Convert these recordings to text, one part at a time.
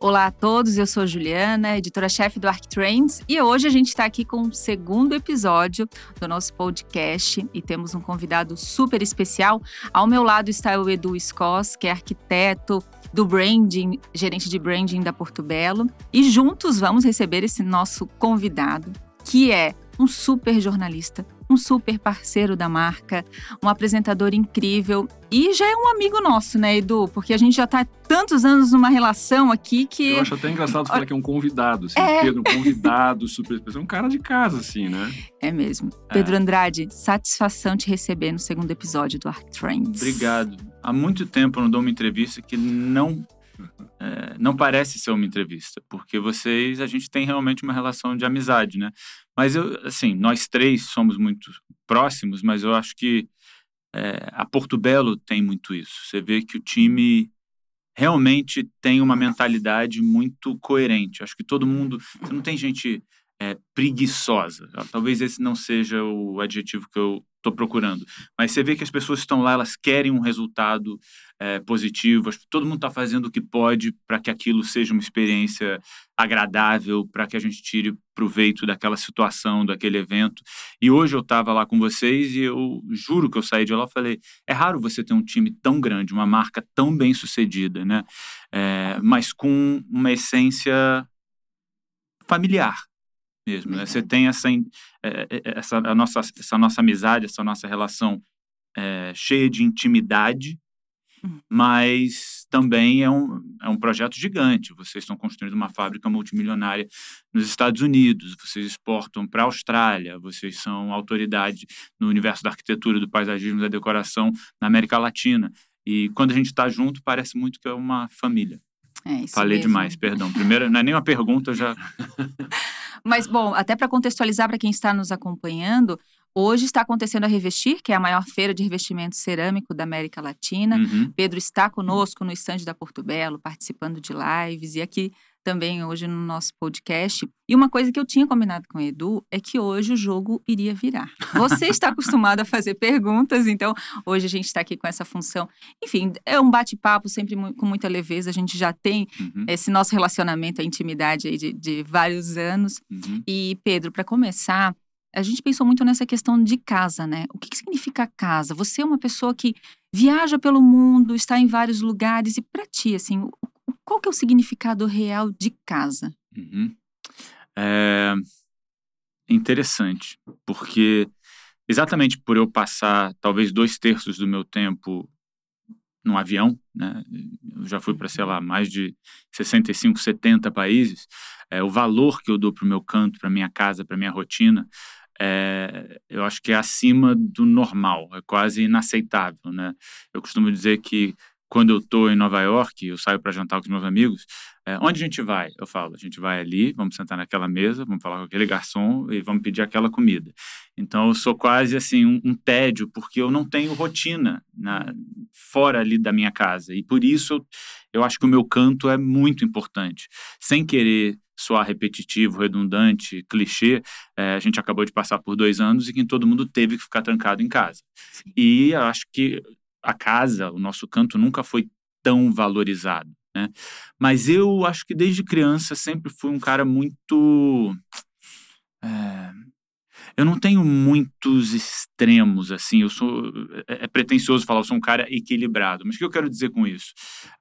Olá a todos, eu sou Juliana, editora-chefe do ArcTrends, e hoje a gente está aqui com o segundo episódio do nosso podcast e temos um convidado super especial. Ao meu lado está o Edu Scos, que é arquiteto do branding, gerente de branding da Porto Belo, e juntos vamos receber esse nosso convidado, que é um super jornalista, um super parceiro da marca, um apresentador incrível e já é um amigo nosso, né, Edu? Porque a gente já está tantos anos numa relação aqui que. Eu acho até engraçado falar que é um convidado, assim, é. Pedro, um convidado super especial, um cara de casa, assim, né? É mesmo. É. Pedro Andrade, satisfação te receber no segundo episódio do Arc Trends. Obrigado. Há muito tempo eu não dou uma entrevista que não é, não parece ser uma entrevista, porque vocês, a gente tem realmente uma relação de amizade, né? Mas eu, assim, nós três somos muito próximos, mas eu acho que é, a Porto Belo tem muito isso. Você vê que o time realmente tem uma mentalidade muito coerente. Acho que todo mundo, não tem gente é, preguiçosa. Talvez esse não seja o adjetivo que eu estou procurando. Mas você vê que as pessoas estão lá, elas querem um resultado é, positivo, todo mundo está fazendo o que pode para que aquilo seja uma experiência agradável, para que a gente tire proveito daquela situação, daquele evento. E hoje eu estava lá com vocês e eu juro que eu saí de lá e falei: é raro você ter um time tão grande, uma marca tão bem sucedida, né? É, mas com uma essência familiar mesmo. Né? Você tem essa, é, é, essa, a nossa, essa nossa amizade, essa nossa relação é, cheia de intimidade, uhum. mas também é um, é um projeto gigante. Vocês estão construindo uma fábrica multimilionária nos Estados Unidos, vocês exportam para a Austrália, vocês são autoridade no universo da arquitetura, do paisagismo, da decoração na América Latina. E quando a gente está junto, parece muito que é uma família. É, Falei mesmo. demais, perdão. Primeiro, não é nem uma pergunta, já. Mas, bom, até para contextualizar para quem está nos acompanhando, hoje está acontecendo a Revestir, que é a maior feira de revestimento cerâmico da América Latina. Uhum. Pedro está conosco no estande da Porto Belo, participando de lives e aqui também hoje no nosso podcast. E uma coisa que eu tinha combinado com o Edu é que hoje o jogo iria virar. Você está acostumado a fazer perguntas, então hoje a gente está aqui com essa função. Enfim, é um bate-papo sempre com muita leveza. A gente já tem uhum. esse nosso relacionamento, a intimidade aí de, de vários anos. Uhum. E, Pedro, para começar, a gente pensou muito nessa questão de casa, né? O que, que significa casa? Você é uma pessoa que viaja pelo mundo, está em vários lugares, e para ti, assim, qual que é o significado real de casa? Uhum. É interessante, porque exatamente por eu passar talvez dois terços do meu tempo num avião, né? Eu já fui para, sei lá, mais de 65, 70 países. É, o valor que eu dou para o meu canto, para minha casa, para minha rotina, é, eu acho que é acima do normal, é quase inaceitável, né? Eu costumo dizer que quando eu estou em Nova York, eu saio para jantar com os meus amigos, é, onde a gente vai? Eu falo, a gente vai ali, vamos sentar naquela mesa, vamos falar com aquele garçom e vamos pedir aquela comida. Então, eu sou quase assim um, um tédio, porque eu não tenho rotina na, fora ali da minha casa. E por isso, eu, eu acho que o meu canto é muito importante. Sem querer soar repetitivo, redundante, clichê, é, a gente acabou de passar por dois anos e que todo mundo teve que ficar trancado em casa. E acho que a casa, o nosso canto nunca foi tão valorizado, né? Mas eu acho que desde criança sempre fui um cara muito é, eu não tenho muitos extremos assim, eu sou é, é pretensioso falar eu sou um cara equilibrado, mas o que eu quero dizer com isso?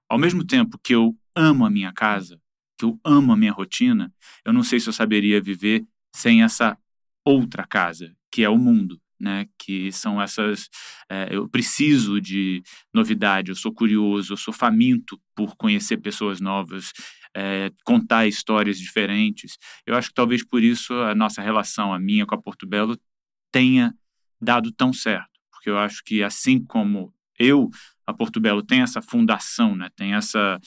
Ao mesmo tempo que eu amo a minha casa, que eu amo a minha rotina, eu não sei se eu saberia viver sem essa outra casa, que é o mundo né? Que são essas. É, eu preciso de novidade, eu sou curioso, eu sou faminto por conhecer pessoas novas, é, contar histórias diferentes. Eu acho que talvez por isso a nossa relação, a minha com a Porto Belo, tenha dado tão certo, porque eu acho que assim como eu, a Porto Belo tem essa fundação, né? Tem essa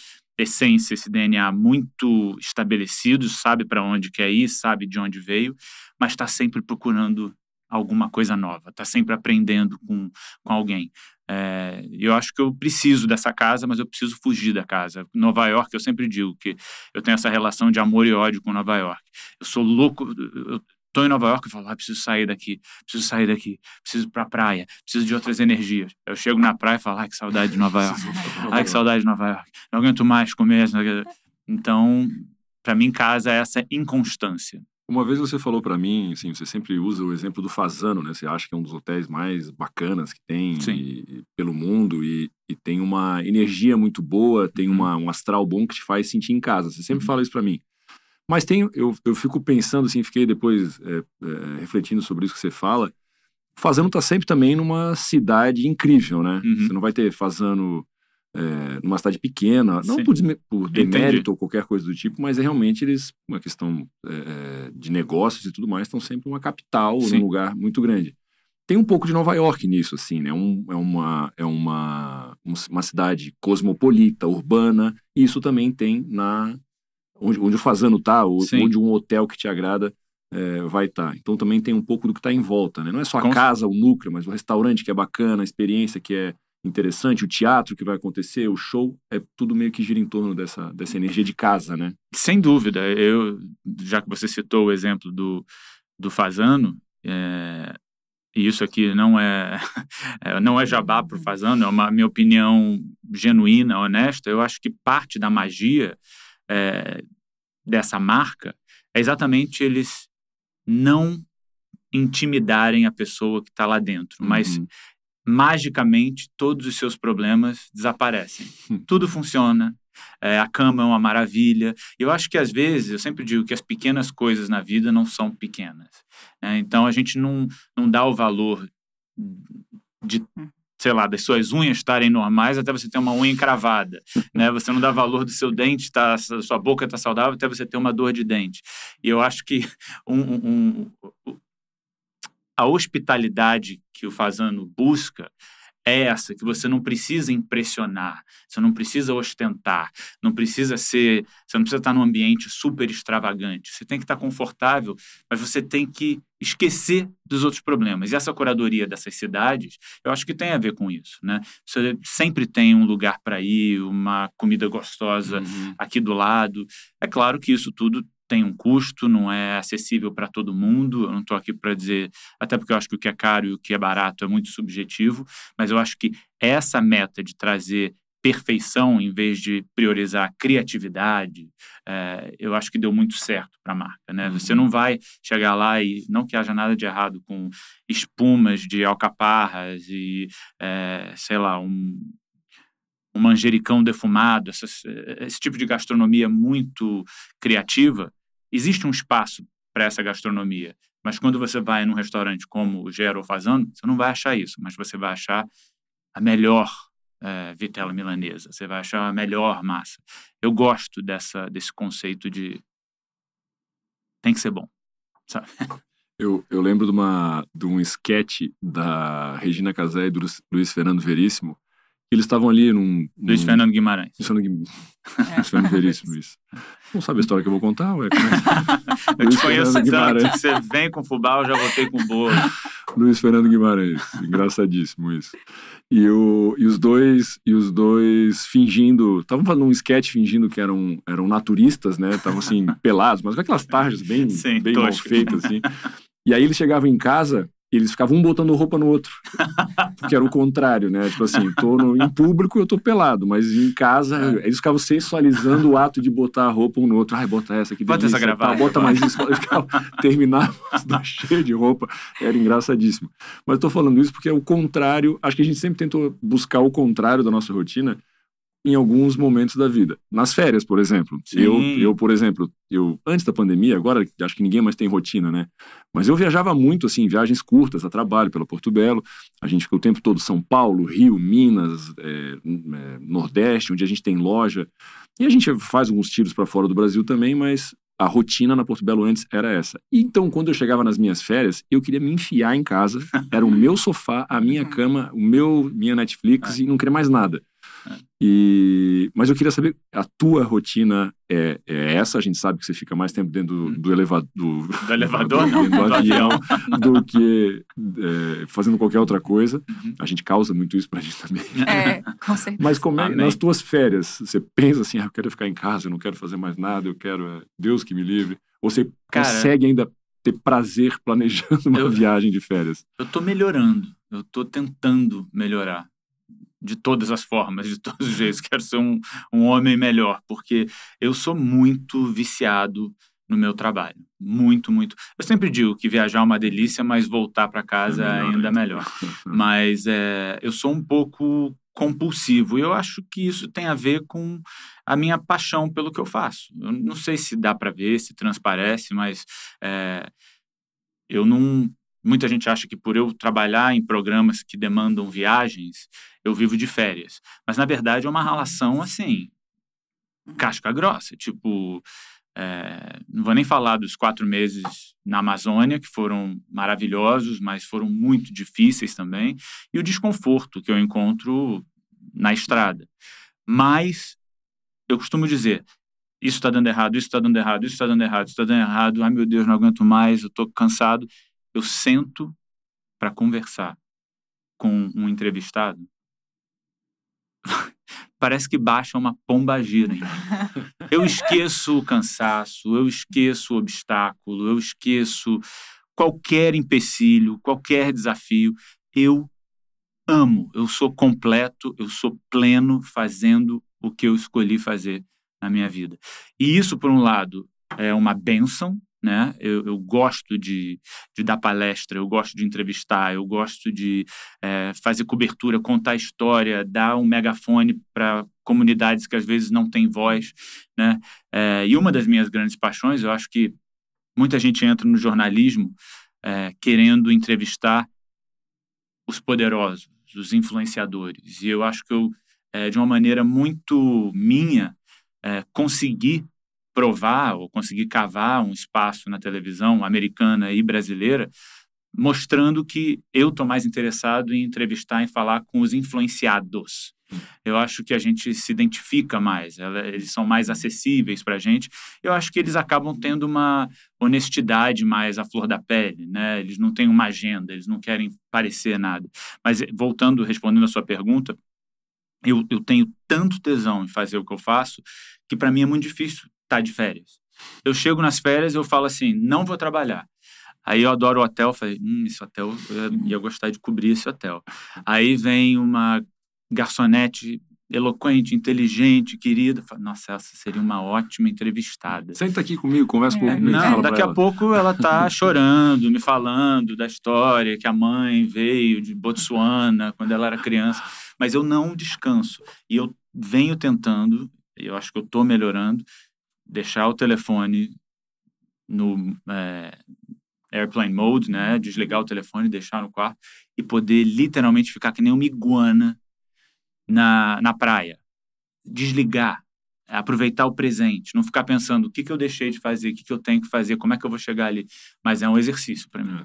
essência, esse DNA muito estabelecido, sabe para onde quer ir, sabe de onde veio, mas está sempre procurando alguma coisa nova, está sempre aprendendo com, com alguém. É, eu acho que eu preciso dessa casa, mas eu preciso fugir da casa. Nova York, eu sempre digo que eu tenho essa relação de amor e ódio com Nova York. Eu sou louco, eu tô em Nova York e falo, ah, preciso sair daqui, preciso sair daqui, preciso para a praia, preciso de outras energias. Eu chego na praia e falo, ai, que saudade de Nova York, ai, que saudade de Nova York, não aguento mais comer. Então, para mim, casa é essa inconstância. Uma vez você falou para mim, assim, você sempre usa o exemplo do Fazano, né? Você acha que é um dos hotéis mais bacanas que tem e, pelo mundo e, e, tem uma energia muito boa, tem uhum. uma, um astral bom que te faz sentir em casa. Você sempre uhum. fala isso para mim. Mas tem, eu, eu fico pensando, assim, fiquei depois é, é, refletindo sobre isso que você fala. Fazano tá sempre também numa cidade incrível, né? Uhum. Você não vai ter Fazano é, numa cidade pequena, não por, por demérito Entendi. ou qualquer coisa do tipo, mas é realmente eles, uma questão é, é de negócios e tudo mais, estão sempre uma capital, Sim. num lugar muito grande. Tem um pouco de Nova York nisso, assim, né? Um, é uma, é uma, uma cidade cosmopolita, urbana, e isso também tem na onde, onde o fazano tá, onde um hotel que te agrada é, vai estar. Tá. Então também tem um pouco do que está em volta, né? Não é só a Com... casa, o núcleo, mas o restaurante que é bacana, a experiência que é interessante, o teatro que vai acontecer, o show, é tudo meio que gira em torno dessa, dessa energia de casa, né? Sem dúvida. Eu, já que você citou o exemplo do, do Fazano, é, e isso aqui não é, é não é jabá para o Fazano, é uma minha opinião genuína, honesta. Eu acho que parte da magia é, dessa marca é exatamente eles não intimidarem a pessoa que está lá dentro, uhum. mas magicamente todos os seus problemas desaparecem. Hum. Tudo funciona, é, a cama é uma maravilha. Eu acho que às vezes, eu sempre digo que as pequenas coisas na vida não são pequenas. Né? Então a gente não, não dá o valor de sei lá, das suas unhas estarem normais até você ter uma unha encravada, né? Você não dá valor do seu dente, tá, sua boca está saudável até você ter uma dor de dente. E eu acho que um, um, um, a hospitalidade que o Fazano busca é essa, que você não precisa impressionar, você não precisa ostentar, não precisa ser, você não precisa estar num ambiente super extravagante. Você tem que estar confortável, mas você tem que esquecer dos outros problemas. E essa curadoria dessas cidades, eu acho que tem a ver com isso, né? Você sempre tem um lugar para ir, uma comida gostosa uhum. aqui do lado. É claro que isso tudo tem um custo, não é acessível para todo mundo. Eu não estou aqui para dizer, até porque eu acho que o que é caro e o que é barato é muito subjetivo, mas eu acho que essa meta de trazer perfeição em vez de priorizar criatividade, é, eu acho que deu muito certo para a marca. Né? Você não uhum. vai chegar lá e não que haja nada de errado com espumas de alcaparras e, é, sei lá, um, um manjericão defumado, essas, esse tipo de gastronomia muito criativa, existe um espaço para essa gastronomia. Mas quando você vai num restaurante como o Gero Fazano, você não vai achar isso, mas você vai achar a melhor é, vitela milanesa, você vai achar a melhor massa. Eu gosto dessa, desse conceito de tem que ser bom, sabe? Eu, eu lembro de, uma, de um sketch da Regina Casé e do Luiz Fernando Veríssimo, eles estavam ali num. Luiz Fernando Guimarães. Luiz Fernando, Guim... é. Luiz Fernando Veríssimo, isso. Não sabe a história que eu vou contar, ué? Como é? eu te conheço tanto você vem com fubá, eu já voltei com bolo. Luiz Fernando Guimarães, engraçadíssimo isso. E, o, e os dois e os dois fingindo, estavam fazendo um sketch fingindo que eram, eram naturistas, né? Estavam assim, pelados, mas com aquelas tarjas bem, Sim, bem mal feitas, assim. E aí eles chegavam em casa eles ficavam um botando roupa no outro. que era o contrário, né? Tipo assim, tô no, em público eu tô pelado, mas em casa é. eles ficavam sensualizando o ato de botar a roupa um no outro. Ai, bota essa aqui. Bota essa gravata. Tá, bota mais isso. terminava cheio de roupa. Era engraçadíssimo. Mas eu tô falando isso porque é o contrário. Acho que a gente sempre tentou buscar o contrário da nossa rotina em alguns momentos da vida. Nas férias, por exemplo. Eu, eu, por exemplo, eu antes da pandemia, agora acho que ninguém mais tem rotina, né? Mas eu viajava muito assim, viagens curtas a trabalho pela Porto Belo. A gente ficou o tempo todo São Paulo, Rio, Minas, é, é, Nordeste, onde a gente tem loja. E a gente faz alguns tiros para fora do Brasil também, mas a rotina na Porto Belo antes era essa. Então, quando eu chegava nas minhas férias, eu queria me enfiar em casa. Era o meu sofá, a minha uhum. cama, o meu minha Netflix é. e não queria mais nada. E, mas eu queria saber, a tua rotina é, é, essa? A gente sabe que você fica mais tempo dentro do, do, eleva, do, do elevador, do, do, do avião, do que é, fazendo qualquer outra coisa. Uhum. A gente causa muito isso pra gente também. É, com certeza. Mas como é, nas tuas férias, você pensa assim, ah, eu quero ficar em casa, eu não quero fazer mais nada, eu quero, é, Deus que me livre. Ou você Cara, consegue ainda ter prazer planejando uma eu, viagem de férias? Eu tô melhorando, eu tô tentando melhorar de todas as formas, de todos os jeitos. Quero ser um, um homem melhor, porque eu sou muito viciado no meu trabalho. Muito, muito. Eu sempre digo que viajar é uma delícia, mas voltar para casa é melhor, ainda é melhor. mas é, eu sou um pouco compulsivo. E eu acho que isso tem a ver com a minha paixão pelo que eu faço. Eu não sei se dá para ver, se transparece, mas é, eu não. Muita gente acha que por eu trabalhar em programas que demandam viagens, eu vivo de férias. Mas na verdade é uma relação assim, casca grossa. Tipo, é, não vou nem falar dos quatro meses na Amazônia, que foram maravilhosos, mas foram muito difíceis também, e o desconforto que eu encontro na estrada. Mas eu costumo dizer: isso está dando errado, isso está dando errado, isso está dando errado, isso está dando errado, ai meu Deus, não aguento mais, eu estou cansado. Eu sento para conversar com um entrevistado parece que baixa uma pomba gira. Eu esqueço o cansaço, eu esqueço o obstáculo, eu esqueço qualquer empecilho, qualquer desafio. Eu amo, eu sou completo, eu sou pleno fazendo o que eu escolhi fazer na minha vida. E isso, por um lado, é uma benção, né? Eu, eu gosto de, de, dar palestra, eu gosto de entrevistar, eu gosto de é, fazer cobertura, contar história, dar um megafone para comunidades que às vezes não têm voz, né? É, e uma das minhas grandes paixões, eu acho que muita gente entra no jornalismo é, querendo entrevistar os poderosos, os influenciadores, e eu acho que eu, de uma maneira muito minha, consegui provar ou conseguir cavar um espaço na televisão americana e brasileira, mostrando que eu estou mais interessado em entrevistar e falar com os influenciados. Eu acho que a gente se identifica mais, eles são mais acessíveis para a gente. Eu acho que eles acabam tendo uma honestidade mais à flor da pele, né? Eles não têm uma agenda, eles não querem parecer nada. Mas voltando, respondendo a sua pergunta, eu, eu tenho tanto tesão em fazer o que eu faço que para mim é muito difícil tá de férias. Eu chego nas férias eu falo assim, não vou trabalhar. Aí eu adoro o hotel, falei, hum, esse hotel, eu ia gostar de cobrir esse hotel. Aí vem uma garçonete eloquente, inteligente, querida. Nossa, essa seria uma ótima entrevistada. Senta aqui comigo, conversa é. comigo. Não, daqui a pouco ela tá chorando, me falando da história que a mãe veio de Botsuana quando ela era criança. Mas eu não descanso. E eu venho tentando, e eu acho que eu estou melhorando, deixar o telefone no é, airplane mode, né? Desligar o telefone, deixar no quarto e poder literalmente ficar que nem uma iguana na, na praia. Desligar, aproveitar o presente, não ficar pensando o que, que eu deixei de fazer, o que, que eu tenho que fazer, como é que eu vou chegar ali. Mas é um exercício para mim.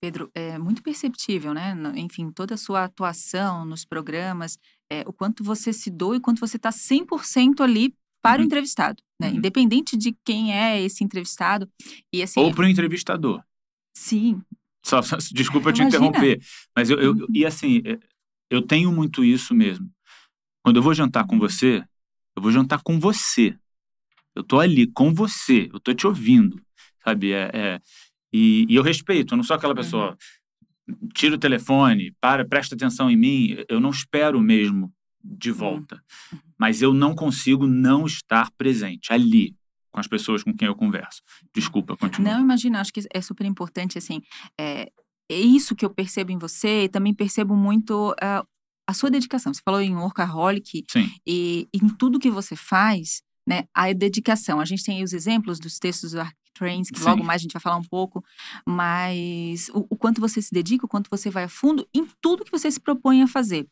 Pedro, é muito perceptível, né? Enfim, toda a sua atuação nos programas, é, o quanto você se doa e quanto você está 100% ali para uhum. o entrevistado, né? Uhum. Independente de quem é esse entrevistado. E, assim, Ou para o entrevistador. Sim. Só, só desculpa te interromper, mas eu, eu, uhum. e assim, é, eu tenho muito isso mesmo. Quando eu vou jantar com você, eu vou jantar com você. Eu tô ali com você, eu tô te ouvindo, sabe? É, é e, e, eu respeito, eu não sou aquela pessoa, uhum. tira o telefone, para, presta atenção em mim. Eu não espero mesmo de uhum. volta. Uhum. Mas eu não consigo não estar presente ali com as pessoas com quem eu converso. Desculpa, continua. Não, imagina, acho que é super importante, assim, é, é isso que eu percebo em você e também percebo muito uh, a sua dedicação. Você falou em workaholic Sim. e em tudo que você faz, né, a dedicação. A gente tem aí os exemplos dos textos do Trains, que Sim. logo mais a gente vai falar um pouco, mas o, o, quanto você se dedica, o quanto você vai a fundo em tudo que você se propõe a fazer.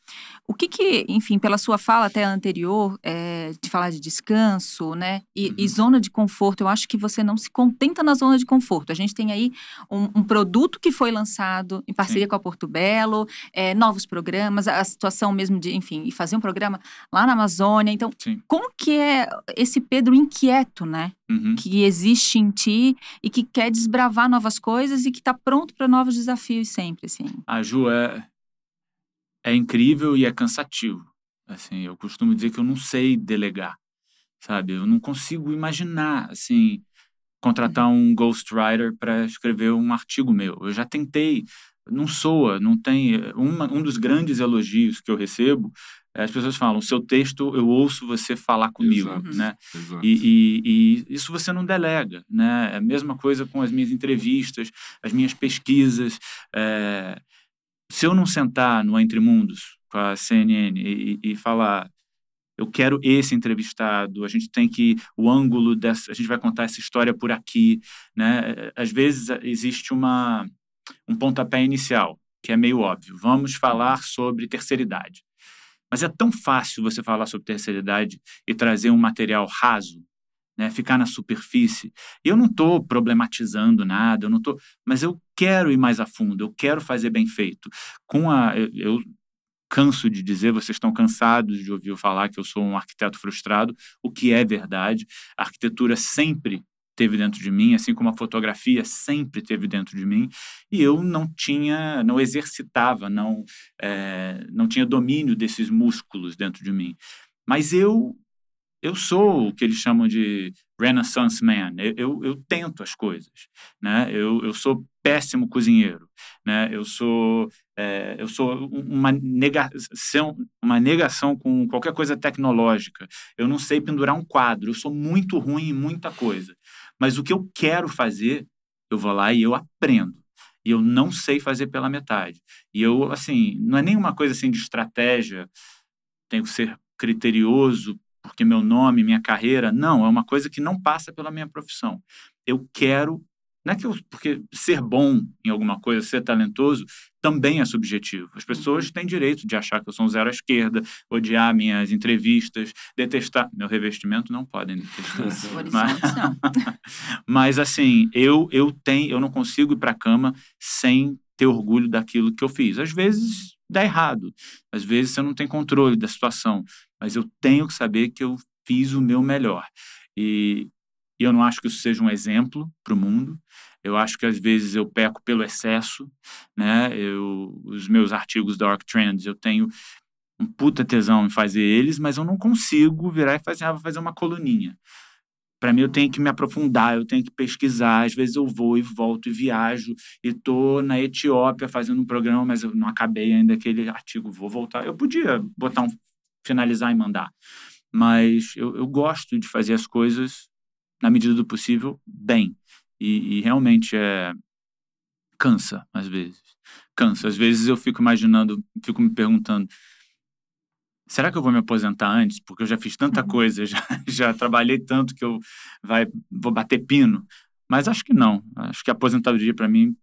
O que que, enfim, pela sua fala até anterior, é, de falar de descanso, né, e, uhum. e, zona de conforto, eu acho que você não se contenta na zona de conforto. A gente tem aí um, um produto que foi lançado em parceria Sim. com a Porto Belo, é, novos programas, a situação mesmo de, enfim, e fazer um programa lá na Amazônia. Então, Sim. como que é esse Pedro inquieto, né? uhum. que existe em ti e que quer desbravar novas coisas e que está pronto para novos desafios sempre, assim. A Ju é, é incrível e é cansativo. Assim, eu costumo dizer que eu não sei delegar, sabe? Eu não consigo imaginar, assim, contratar um ghostwriter para escrever um artigo meu. Eu já tentei, não soa, não tem. Uma, um dos grandes elogios que eu recebo as pessoas falam, seu texto, eu ouço você falar comigo, Exato, né? Exato. E, e, e, isso você não delega, né? É a mesma coisa com as minhas entrevistas, as minhas pesquisas. É... Se eu não sentar no Entre Mundos com a CNN e, e, falar, eu quero esse entrevistado, a gente tem que o ângulo dessa, a gente vai contar essa história por aqui, né? Às vezes existe uma um pontapé inicial que é meio óbvio. Vamos falar sobre terceira idade. Mas é tão fácil você falar sobre terceira idade e trazer um material raso, né, ficar na superfície. Eu não estou problematizando nada, eu não tô, mas eu quero ir mais a fundo, eu quero fazer bem feito. Com a, eu, eu canso de dizer, vocês estão cansados de ouvir eu falar que eu sou um arquiteto frustrado, o que é verdade. A arquitetura sempre teve dentro de mim, assim como a fotografia sempre teve dentro de mim, e eu não tinha, não exercitava, não, é, não tinha domínio desses músculos dentro de mim. Mas eu eu sou o que eles chamam de Renaissance Man. Eu, eu, eu, tento as coisas, né? Eu, eu sou péssimo cozinheiro, né? Eu sou é, eu sou uma negação, uma negação com qualquer coisa tecnológica. Eu não sei pendurar um quadro. Eu sou muito ruim em muita coisa. Mas o que eu quero fazer, eu vou lá e eu aprendo. E eu não sei fazer pela metade. E eu, assim, não é nenhuma coisa assim de estratégia, tenho que ser criterioso porque meu nome, minha carreira. Não, é uma coisa que não passa pela minha profissão. Eu quero não é que eu, porque ser bom em alguma coisa, ser talentoso, também é subjetivo. As pessoas têm direito de achar que eu sou um zero à esquerda, odiar minhas entrevistas, detestar. Meu revestimento não podem detestar. mas, mas assim, eu, eu tenho, eu não consigo ir para a cama sem ter orgulho daquilo que eu fiz. Às vezes dá errado, às vezes você não tem controle da situação, mas eu tenho que saber que eu fiz o meu melhor. E, e eu não acho que isso seja um exemplo para o mundo. Eu acho que às vezes eu peco pelo excesso, né? Eu, os meus artigos da Arc Trends, eu tenho um puta tesão em fazer eles, mas eu não consigo virar e fazer, ah, fazer uma coluninha. Para mim, eu tenho que me aprofundar, eu tenho que pesquisar. Às vezes eu vou e volto e viajo e tô na Etiópia fazendo um programa, mas eu não acabei ainda aquele artigo. Vou voltar. Eu podia botar um finalizar e mandar, mas eu, eu gosto de fazer as coisas na medida do possível, bem. E, e, realmente é cansa às vezes. Cansa. Às vezes eu fico imaginando, fico me perguntando, será que eu vou me aposentar antes? Porque eu já fiz tanta uhum. coisa, já, já trabalhei tanto que eu vai, vou bater pino. Mas acho que não. Acho que a aposentadoria para mim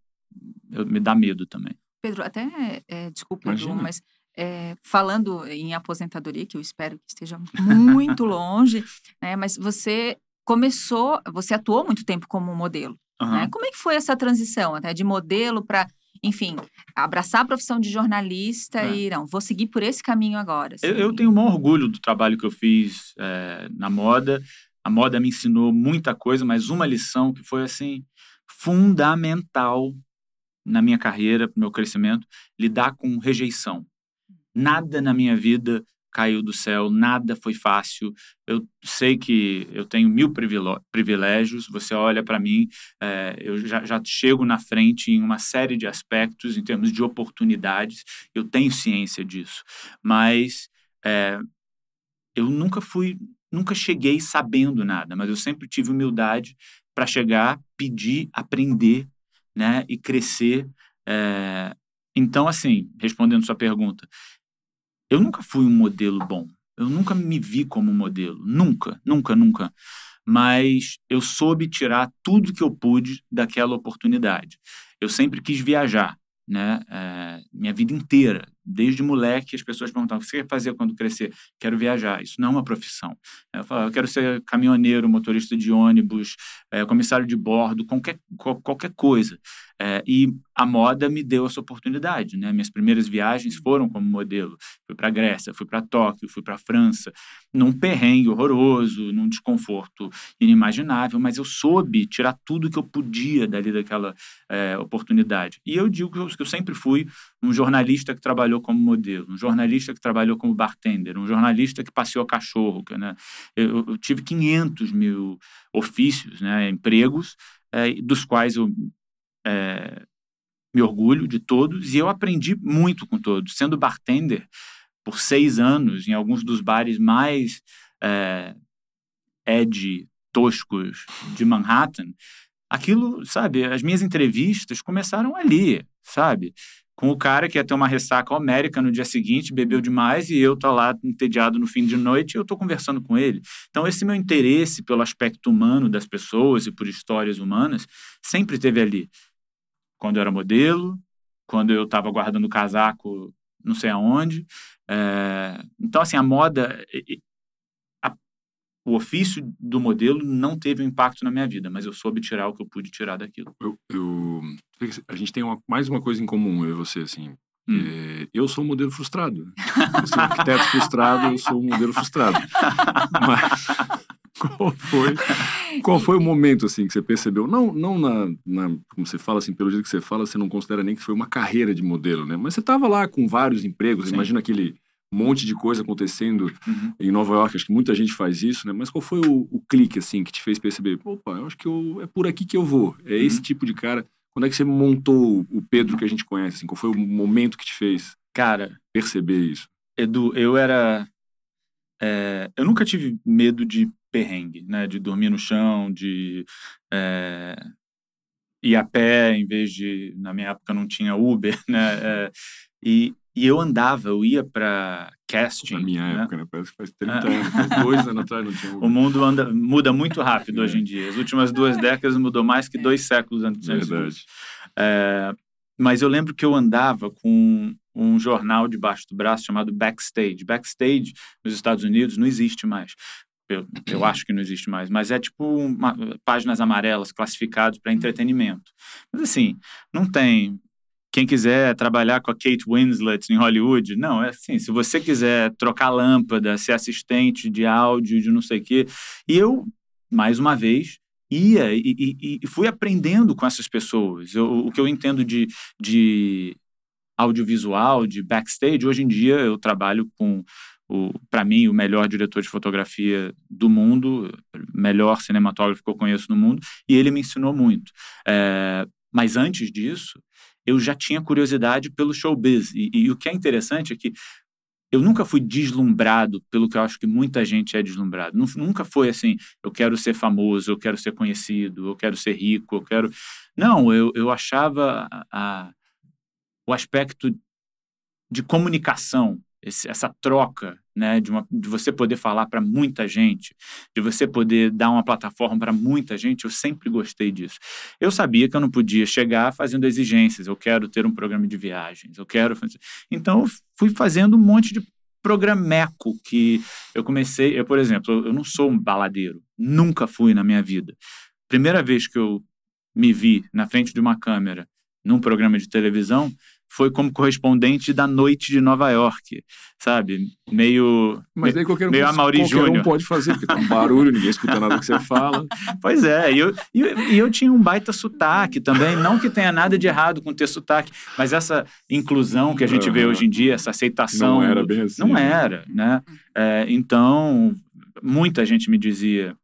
eu, me dá medo também. Pedro, até é, desculpa, Edu, mas é, falando em aposentadoria, que eu espero que esteja muito longe, né? Mas você começou, você atuou muito tempo como modelo. Uhum. Né? Como é que foi essa transição, até de modelo para, enfim, abraçar a profissão de jornalista é. e não, vou seguir por esse caminho agora? Assim. Eu, eu, tenho um orgulho do trabalho que eu fiz é, na moda. A moda me ensinou muita coisa, mas uma lição que foi assim fundamental na minha carreira, para o meu crescimento, lidar com rejeição. Nada na minha vida caiu do céu, nada foi fácil. Eu sei que eu tenho mil privilégios. Você olha para mim, é, eu já, já, chego na frente em uma série de aspectos, em termos de oportunidades. Eu tenho ciência disso, mas é, eu nunca fui, nunca cheguei sabendo nada. Mas eu sempre tive humildade para chegar, pedir, aprender, né, e crescer. É, então, assim, respondendo sua pergunta, eu nunca fui um modelo bom. Eu nunca me vi como modelo. Nunca, nunca, nunca. Mas eu soube tirar tudo que eu pude daquela oportunidade. Eu sempre quis viajar, né? É, minha vida inteira. Desde moleque, as pessoas perguntavam: o que você quer fazer quando crescer? Quero viajar. Isso não é uma profissão. Eu falava: eu quero ser caminhoneiro, motorista de ônibus, é, comissário de bordo, qualquer, qualquer coisa. É, e a moda me deu essa oportunidade. Né? Minhas primeiras viagens foram como modelo. Fui para a Grécia, fui para Tóquio, fui para a França, num perrengue horroroso, num desconforto inimaginável, mas eu soube tirar tudo que eu podia dali daquela é, oportunidade. E eu digo que eu, que eu sempre fui um jornalista que trabalhou como modelo, um jornalista que trabalhou como bartender, um jornalista que passeou cachorro. Né? Eu, eu tive 500 mil ofícios, né, empregos, é, dos quais eu é, me orgulho de todos e eu aprendi muito com todos. Sendo bartender, por seis anos em alguns dos bares mais é, ed toscos de Manhattan, aquilo, sabe, as minhas entrevistas começaram ali, sabe? Com o cara que ia ter uma ressaca homérica no dia seguinte, bebeu demais e eu tô lá entediado no fim de noite e eu tô conversando com ele. Então, esse meu interesse pelo aspecto humano das pessoas e por histórias humanas sempre teve ali. Quando eu era modelo, quando eu estava guardando casaco não sei aonde. É... Então, assim, a moda o ofício do modelo não teve um impacto na minha vida, mas eu soube tirar o que eu pude tirar daquilo. Eu, eu a gente tem uma, mais uma coisa em comum, eu e você, assim. Hum. É, eu sou um modelo frustrado. Eu sou um arquiteto frustrado, eu sou um modelo frustrado. Mas qual foi, qual foi o momento, assim, que você percebeu? Não, não na, na, como você fala, assim, pelo jeito que você fala, você não considera nem que foi uma carreira de modelo, né? Mas você estava lá com vários empregos, Sim. imagina aquele um monte de coisa acontecendo uhum. em Nova York. Acho que muita gente faz isso, né? Mas qual foi o, o, clique, assim, que te fez perceber? Opa, eu acho que eu, é por aqui que eu vou. É uhum. esse tipo de cara. Quando é que você montou o Pedro que a gente conhece? Assim? Qual foi o momento que te fez cara perceber isso? Edu, eu era... É, eu nunca tive medo de perrengue, né? De dormir no chão, de... É, ir a pé em vez de... Na minha época não tinha Uber, né? É, e, e eu andava, eu ia para casting. Na minha né? época, né? Parece que faz 30 é. anos, faz dois anos atrás não tinha. O mundo anda, muda muito rápido é. hoje em dia. As últimas duas décadas mudou mais que dois séculos antes Verdade. É, mas eu lembro que eu andava com um jornal debaixo do braço chamado Backstage. Backstage, nos Estados Unidos, não existe mais. Eu, eu acho que não existe mais, mas é tipo uma, páginas amarelas classificadas para entretenimento. Mas assim, não tem quem quiser trabalhar com a Kate Winslet em Hollywood, não, é assim, se você quiser trocar lâmpada, ser assistente de áudio, de não sei o quê. E eu, mais uma vez, ia e, e, e fui aprendendo com essas pessoas. Eu, o que eu entendo de, de audiovisual, de backstage, hoje em dia eu trabalho com para mim, o melhor diretor de fotografia do mundo, melhor cinematógrafo que eu conheço no mundo, e ele me ensinou muito. É, mas antes disso, eu já tinha curiosidade pelo showbiz. E, e o que é interessante é que eu nunca fui deslumbrado pelo que eu acho que muita gente é deslumbrado. Nunca foi assim, eu quero ser famoso, eu quero ser conhecido, eu quero ser rico, eu quero. Não, eu, eu achava a, a, o aspecto de comunicação, esse, essa troca né, de, uma, de você poder falar para muita gente, de você poder dar uma plataforma para muita gente, eu sempre gostei disso. Eu sabia que eu não podia chegar fazendo exigências, eu quero ter um programa de viagens, eu quero fazer... Então, eu fui fazendo um monte de programeco que eu comecei, eu, por exemplo, eu não sou um baladeiro, nunca fui na minha vida. Primeira vez que eu me vi na frente de uma câmera num programa de televisão foi como correspondente da noite de Nova York, sabe? Meio. Mas daí qualquer um, meio qualquer Júnior. um pode fazer, porque tá um barulho, ninguém escuta nada que você fala. Pois é, e eu, e eu, eu tinha um baita sotaque também. Não que tenha nada de errado com ter sotaque, mas essa inclusão que a gente uhum. vê hoje em dia, essa aceitação. Não era bem assim. Não né? era, né? É, então, muita gente me dizia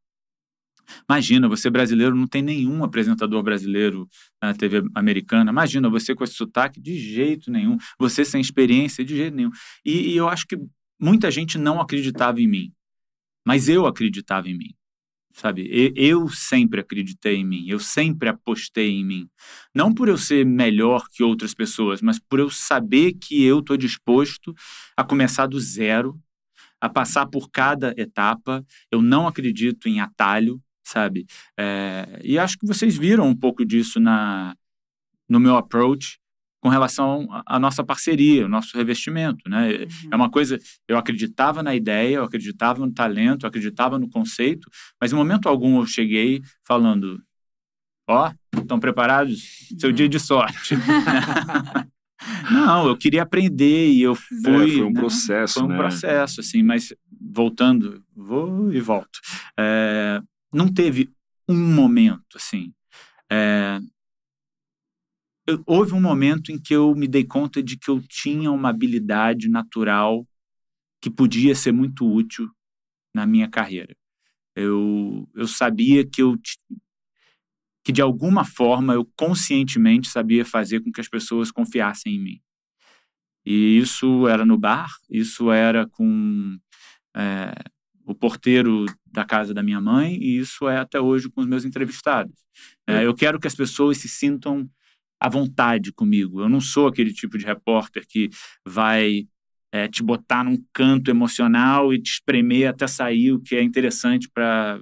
Imagina, você brasileiro não tem nenhum apresentador brasileiro na TV americana. Imagina, você com esse sotaque, de jeito nenhum. Você sem experiência, de jeito nenhum. E, e eu acho que muita gente não acreditava em mim. Mas eu acreditava em mim sabe? Eu sempre acreditei em mim, eu sempre apostei em mim. Não por eu ser melhor que outras pessoas, mas por eu saber que eu estou disposto a começar do zero, a passar por cada etapa. Eu não acredito em atalho, sabe? É, e acho que vocês viram um pouco disso na, no meu approach com relação à nossa parceria, o nosso revestimento, né? É, uhum. É uma coisa, eu acreditava na ideia, eu acreditava no talento, eu acreditava no conceito, mas em momento algum eu cheguei falando, ó, oh, estão preparados? Seu dia de sorte. Não, eu queria aprender e eu fui. É, foi um né? processo, Foi um né? processo, assim, mas voltando, vou e volto. É, não teve um momento assim. É, eu, houve um momento em que eu me dei conta de que eu tinha uma habilidade natural que podia ser muito útil na minha carreira. Eu, eu sabia que eu que de alguma forma eu conscientemente sabia fazer com que as pessoas confiassem em mim. E isso era no bar, isso era com é, o porteiro da casa da minha mãe, e isso é até hoje com os meus entrevistados. É, eu quero que as pessoas se sintam à vontade comigo. Eu não sou aquele tipo de repórter que vai é, te botar num canto emocional e te espremer até sair o que é interessante para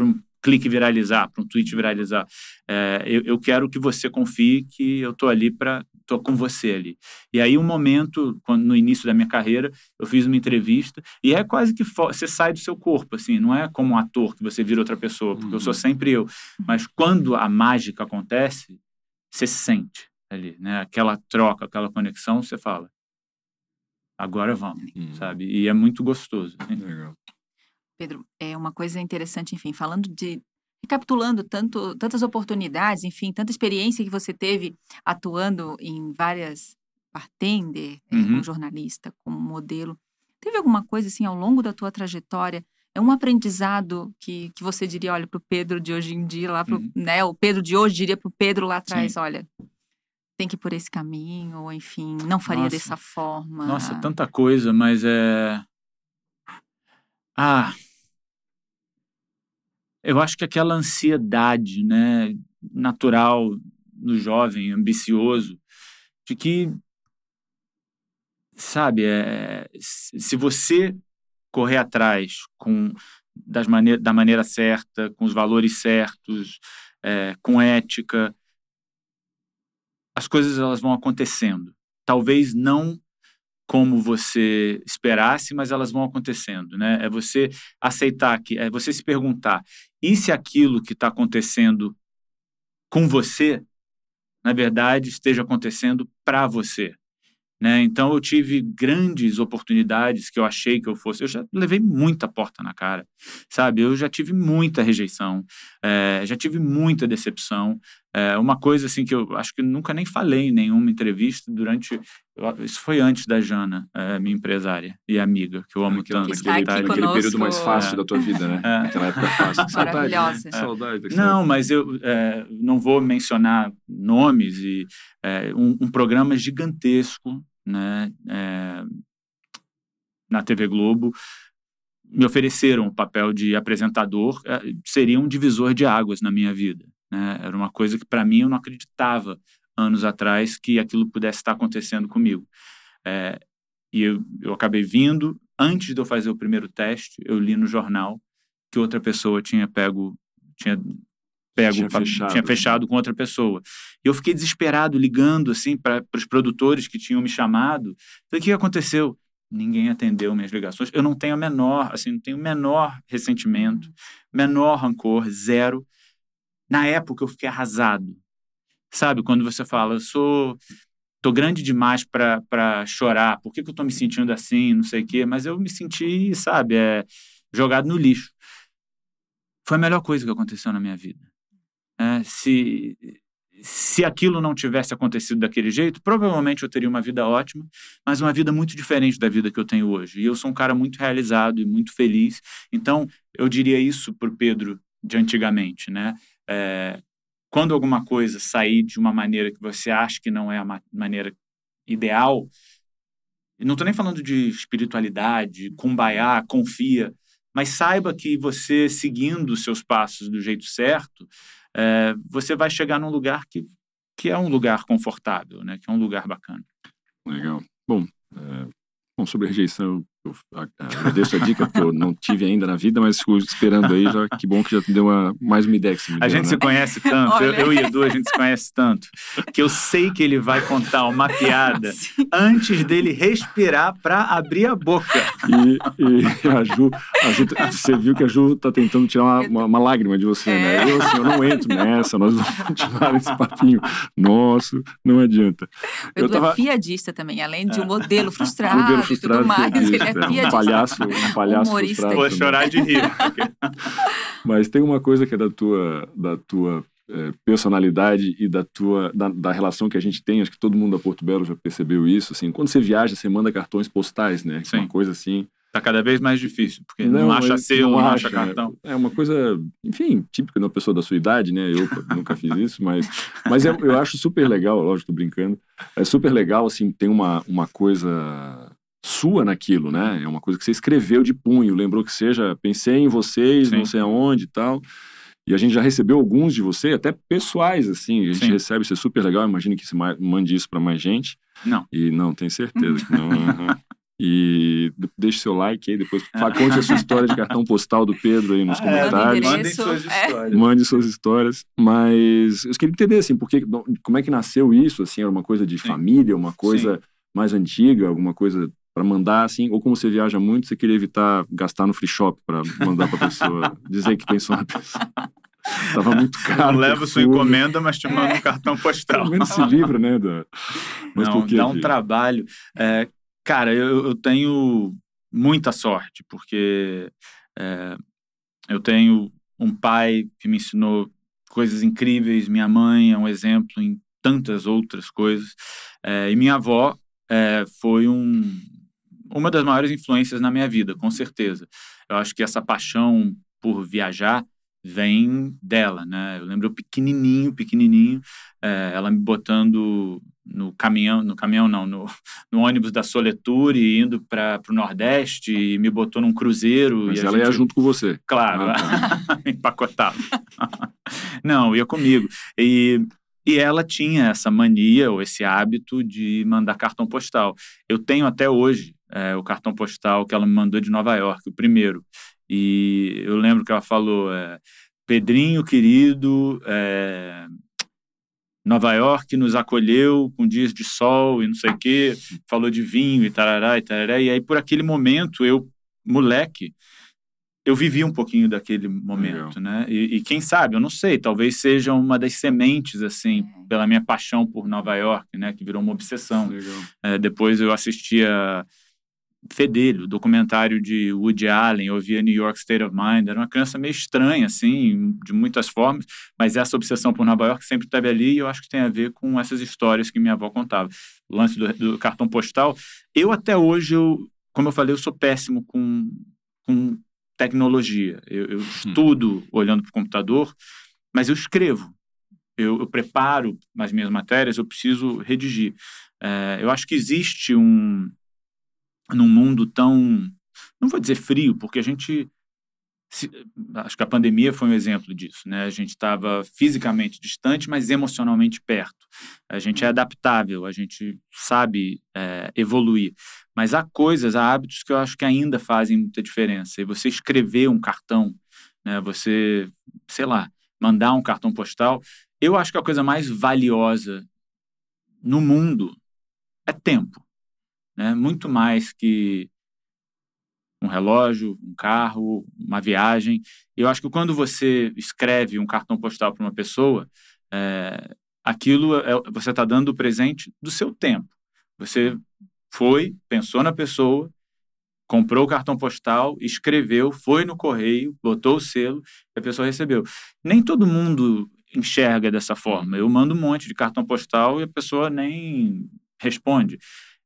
um clique viralizar, para um tweet viralizar. É, eu, eu, quero que você confie que eu estou ali para estou com você ali. E aí um momento, quando no início da minha carreira, eu fiz uma entrevista e é quase que você sai do seu corpo, assim, não é como um ator que você vira outra pessoa, porque uhum. eu sou uhum. sempre eu. Mas quando a mágica acontece, você sente ali, né? Aquela troca, aquela conexão, você fala, agora vamos, uhum. sabe? E é muito gostoso. Assim. Legal. Pedro, é uma coisa interessante, enfim, falando de recapitulando tanto, tantas oportunidades, enfim, tanta experiência que você teve atuando em várias bartender, eh, uhum. como jornalista, como modelo. Teve alguma coisa assim ao longo da tua trajetória? É um aprendizado que, que você diria, olha, para o Pedro de hoje em dia, lá pro, uhum. né? O Pedro de hoje diria para o Pedro lá atrás, Sim. olha, tem que ir por esse caminho, ou enfim, não faria Nossa. dessa forma. Nossa, tanta coisa, mas é. Ah, eu acho que aquela ansiedade, né, natural no jovem, ambicioso, de que, sabe, é, se você correr atrás com das maneira, da maneira certa, com os valores certos, é, com ética, as coisas elas vão acontecendo. Talvez não como você esperasse, mas elas vão acontecendo, né? É você aceitar que, é você se perguntar, e se aquilo que está acontecendo com você, na verdade, esteja acontecendo para você? Né? Então eu tive grandes oportunidades que eu achei que eu fosse. Eu já levei muita porta na cara, sabe? Eu já tive muita rejeição, é, já tive muita decepção. É, uma coisa assim que eu acho que nunca nem falei em nenhuma entrevista durante. Isso foi antes da Jana, é, minha empresária e amiga, que eu amo aquela, tanto. Naquele, aquele, aquele período mais fácil da tua vida, né? É. Aquela época fácil. Maravilhosa. Saudade. Não, mas eu não vou mencionar nomes e um, um programa gigantesco né, é, na TV Globo, me ofereceram o papel de apresentador, é, seria um divisor de águas na minha vida. Né? Era uma coisa que, para mim, eu não acreditava anos atrás que aquilo pudesse estar acontecendo comigo. É, e eu, eu acabei vindo, antes de eu fazer o primeiro teste, eu li no jornal que outra pessoa tinha pego, tinha pego, tinha fechado. tinha fechado com outra pessoa. E eu fiquei desesperado, ligando assim para os produtores que tinham me chamado. Falei, o que aconteceu? Ninguém atendeu minhas ligações. Eu não tenho a menor, assim, não tenho o menor ressentimento, menor rancor, zero. Na época eu fiquei arrasado. Sabe, quando você fala, eu sou tô grande demais para chorar, por que, que eu tô me sentindo assim, não sei o quê, mas eu me senti, sabe, é, jogado no lixo. Foi a melhor coisa que aconteceu na minha vida. É, se, se aquilo não tivesse acontecido daquele jeito, provavelmente eu teria uma vida ótima, mas uma vida muito diferente da vida que eu tenho hoje. E eu sou um cara muito realizado e muito feliz. Então, eu diria isso para o Pedro de antigamente, né? É, quando alguma coisa sair de uma maneira que você acha que não é a maneira ideal, não estou nem falando de espiritualidade, cumbaiá, confia, mas saiba que você seguindo seus passos do jeito certo, é, você vai chegar num lugar que, que é um lugar confortável, né? Que é um lugar bacana. Legal. Bom, é, bom sobre rejeição, eu agradeço a dica, porque eu não tive ainda na vida, mas fico esperando aí, já, que bom que já deu uma, mais uma ideia que você me deu, A gente né? se conhece tanto, eu, eu, e Edu, a gente se conhece tanto, que eu sei que ele vai contar uma piada Sim. antes dele respirar para abrir a boca. E, e a, Ju, a Ju, você viu que a Ju tá tentando tirar uma, uma, uma lágrima de você, né? é. né? Eu, assim, eu não entro nessa, nós vamos continuar nesse papinho nosso, não adianta. O Edu eu tava... é piadista também, além de um modelo frustrado, modelo frustrado e tudo mais, ele é é, um palhaço, um palhaço frustrado. Vou chorar de rir. Mas tem uma coisa que é da tua, da tua é, personalidade e da tua da, da, relação que a gente tem, acho que todo mundo da Porto Belo já percebeu isso, assim, quando você viaja, você manda cartões postais, né? É Sim. Uma coisa assim, Tá cada vez mais difícil, porque não, não acha selo, não, não acha, acha, cartão. É uma coisa, enfim, típica de uma pessoa da sua idade, né? Eu nunca fiz isso, mas, mas é, eu acho super legal, lógico, tô brincando. É super legal, assim, tem uma, uma coisa sua naquilo, né? É uma coisa que você escreveu de punho, lembrou que seja, pensei em vocês, Sim. não sei aonde e tal. E a gente já recebeu alguns de você, até pessoais, assim. A gente Sim. recebe, isso é super legal. Imagina que você mande isso para mais gente. Não. E não, tenho certeza que não. uhum. E deixe seu like aí, depois conte a sua história de cartão postal do Pedro aí nos ah, é, comentários. Mandem suas é. histórias. Mande suas histórias. Mas eu queria entender, assim, porque, como é que nasceu isso? Assim, era uma coisa de Sim. família, uma coisa Sim. mais antiga, alguma coisa para mandar, assim? Ou como você viaja muito, você queria evitar gastar no free shop para mandar para pessoa, dizer que pensou na pessoa? Tava muito caro. Não leva sua encomenda, mas te manda um cartão postal. Pelo menos se livra, né? Da... Mas Não, dá um trabalho. É, Cara, eu, eu tenho muita sorte, porque é, eu tenho um pai que me ensinou coisas incríveis, minha mãe é um exemplo em tantas outras coisas, é, e minha avó é, foi um, uma das maiores influências na minha vida, com certeza. Eu acho que essa paixão por viajar vem dela, né? Eu lembro eu pequenininho, pequenininho, é, ela me botando no caminhão, no caminhão não, no, no ônibus da Soleture, indo para o Nordeste, e me botou num cruzeiro. Mas ela gente... ia junto com você. Claro, ah, tá. empacotava. não, ia comigo. E, e ela tinha essa mania, ou esse hábito de mandar cartão postal. Eu tenho até hoje é, o cartão postal que ela me mandou de Nova York, o primeiro. E eu lembro que ela falou, é, Pedrinho querido, é, Nova York nos acolheu com dias de sol e não sei o quê, falou de vinho e tarará e tarará. E aí, por aquele momento, eu, moleque, eu vivi um pouquinho daquele momento, Legal. né? E, e, quem sabe, eu não sei, talvez seja uma das sementes, assim, uhum. pela minha paixão por Nova York, né? Que virou uma obsessão. É, depois eu assistia fedelho, documentário de Woody Allen, eu via New York State of Mind, era uma criança meio estranha, assim, de muitas formas, mas essa obsessão por Nova York sempre esteve ali e eu acho que tem a ver com essas histórias que minha avó contava. O lance do, do cartão postal, eu até hoje, eu, como eu falei, eu sou péssimo com, com tecnologia. Eu, eu hum. estudo olhando para o computador, mas eu escrevo. Eu, eu, preparo as minhas matérias, eu preciso redigir. É, eu acho que existe um, num mundo tão, não vou dizer frio, porque a gente se, acho que a pandemia foi um exemplo disso, né? A gente estava fisicamente distante, mas emocionalmente perto. A gente é adaptável, a gente sabe é, evoluir, mas há coisas, há hábitos que eu acho que ainda fazem muita diferença. E você escrever um cartão, né? Você, sei lá, mandar um cartão postal, eu acho que a coisa mais valiosa no mundo é tempo né? muito mais que um relógio, um carro, uma viagem. Eu acho que quando você escreve um cartão postal para uma pessoa, é, aquilo é, você está dando o presente do seu tempo. Você foi, pensou na pessoa, comprou o cartão postal, escreveu, foi no correio, botou o selo e a pessoa recebeu. Nem todo mundo enxerga dessa forma. Eu mando um monte de cartão postal e a pessoa nem responde.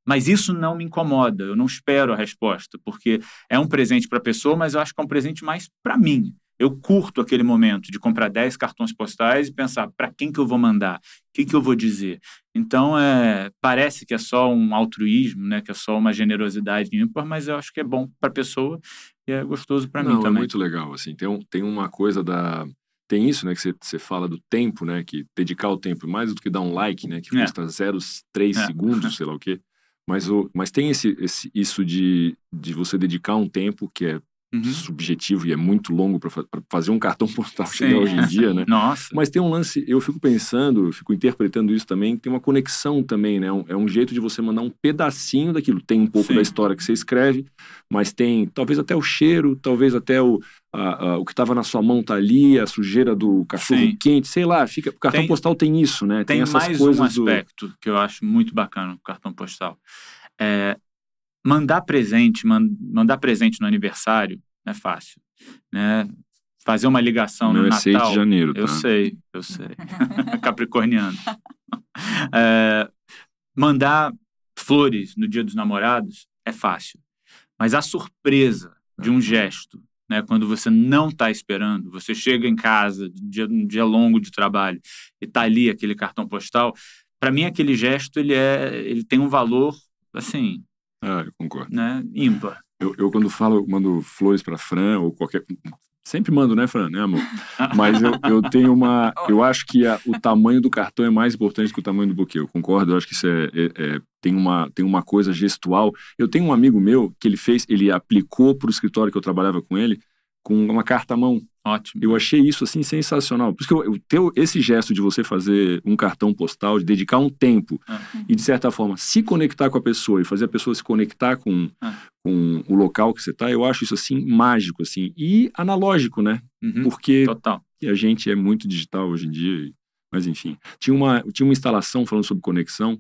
Mas isso não me incomoda, eu não espero a resposta, porque é um presente para a pessoa, mas eu acho que é um presente mais para mim. Eu curto aquele momento de comprar 10 cartões postais e pensar para quem que eu vou mandar, o que, que eu vou dizer. Então, é, parece que é só um altruísmo, né, que é só uma generosidade ímpar, mas eu acho que é bom para a pessoa e é gostoso para mim é também. É muito legal, assim, tem, um, tem uma coisa da tem isso, né, que você fala do tempo, né, que dedicar o tempo mais do que dar um like, né, que é. custa 0,3 é. segundos, sei lá o quê. Mas, o, mas tem esse, esse, isso de, de você dedicar um tempo que é uhum. subjetivo e é muito longo para fazer um cartão postal chegar hoje em dia, né? Nossa. Mas tem um lance, eu fico pensando, eu fico interpretando isso também, tem uma conexão também, né? É um jeito de você mandar um pedacinho daquilo. Tem um pouco Sim. da história que você escreve, mas tem talvez até o cheiro, talvez até o, a, a, o que estava na sua mão tá ali, a sujeira do cachorro Sim. quente, sei lá, fica, o cartão tem, postal tem isso, né? Tem, tem essas mais coisas um aspecto do... que eu acho muito bacana no cartão postal. É, mandar presente, man, mandar presente no aniversário é fácil, né? Fazer uma ligação Meu no é Natal. 6 de janeiro, tá? Eu sei, eu sei. Capricorniano. É, mandar flores no Dia dos Namorados é fácil. Mas a surpresa de um gesto, né, quando você não está esperando, você chega em casa, um dia, um dia longo de trabalho, e está ali aquele cartão postal, para mim aquele gesto ele é, ele tem um valor assim. Ah, eu concordo. Né, ímpar. Eu, eu quando falo, mando flores para Fran ou qualquer Sempre mando, né, Fran? Né, amor? Mas eu, eu tenho uma. Eu acho que a, o tamanho do cartão é mais importante que o tamanho do buquê. Eu concordo, eu acho que isso é, é, é, tem, uma, tem uma coisa gestual. Eu tenho um amigo meu que ele fez, ele aplicou para o escritório que eu trabalhava com ele com uma carta à mão. Ótimo. Eu achei isso assim sensacional. Por isso que eu, eu teu, esse gesto de você fazer um cartão postal, de dedicar um tempo uhum. e de certa forma se conectar com a pessoa e fazer a pessoa se conectar com, uhum. com o local que você está, eu acho isso assim mágico assim e analógico, né? Uhum. Porque Total. a gente é muito digital hoje em dia. Mas enfim, tinha uma tinha uma instalação falando sobre conexão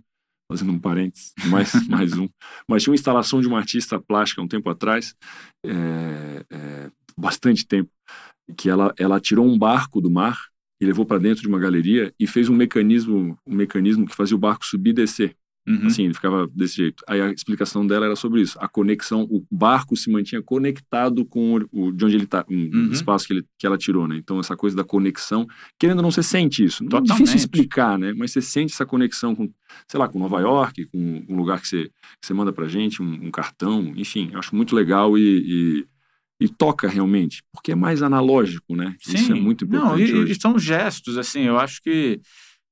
fazendo um parênteses, mais, mais um. Mas tinha uma instalação de uma artista plástica um tempo atrás, é, é, bastante tempo, que ela, ela tirou um barco do mar e levou para dentro de uma galeria e fez um mecanismo, um mecanismo que fazia o barco subir e descer. Uhum. Assim, ele ficava desse jeito. Aí a explicação dela era sobre isso. A conexão, o barco se mantinha conectado com o, de onde ele está, um uhum. espaço que, ele, que ela tirou, né? Então, essa coisa da conexão, querendo ou não, você sente isso. Não é difícil explicar, né? Mas você sente essa conexão com, sei lá, com Nova York, com um lugar que você, que você manda pra gente, um, um cartão, enfim, eu acho muito legal e, e e toca realmente, porque é mais analógico, né? Sim. Isso é muito importante. Não, e, e, são gestos, assim, eu acho que.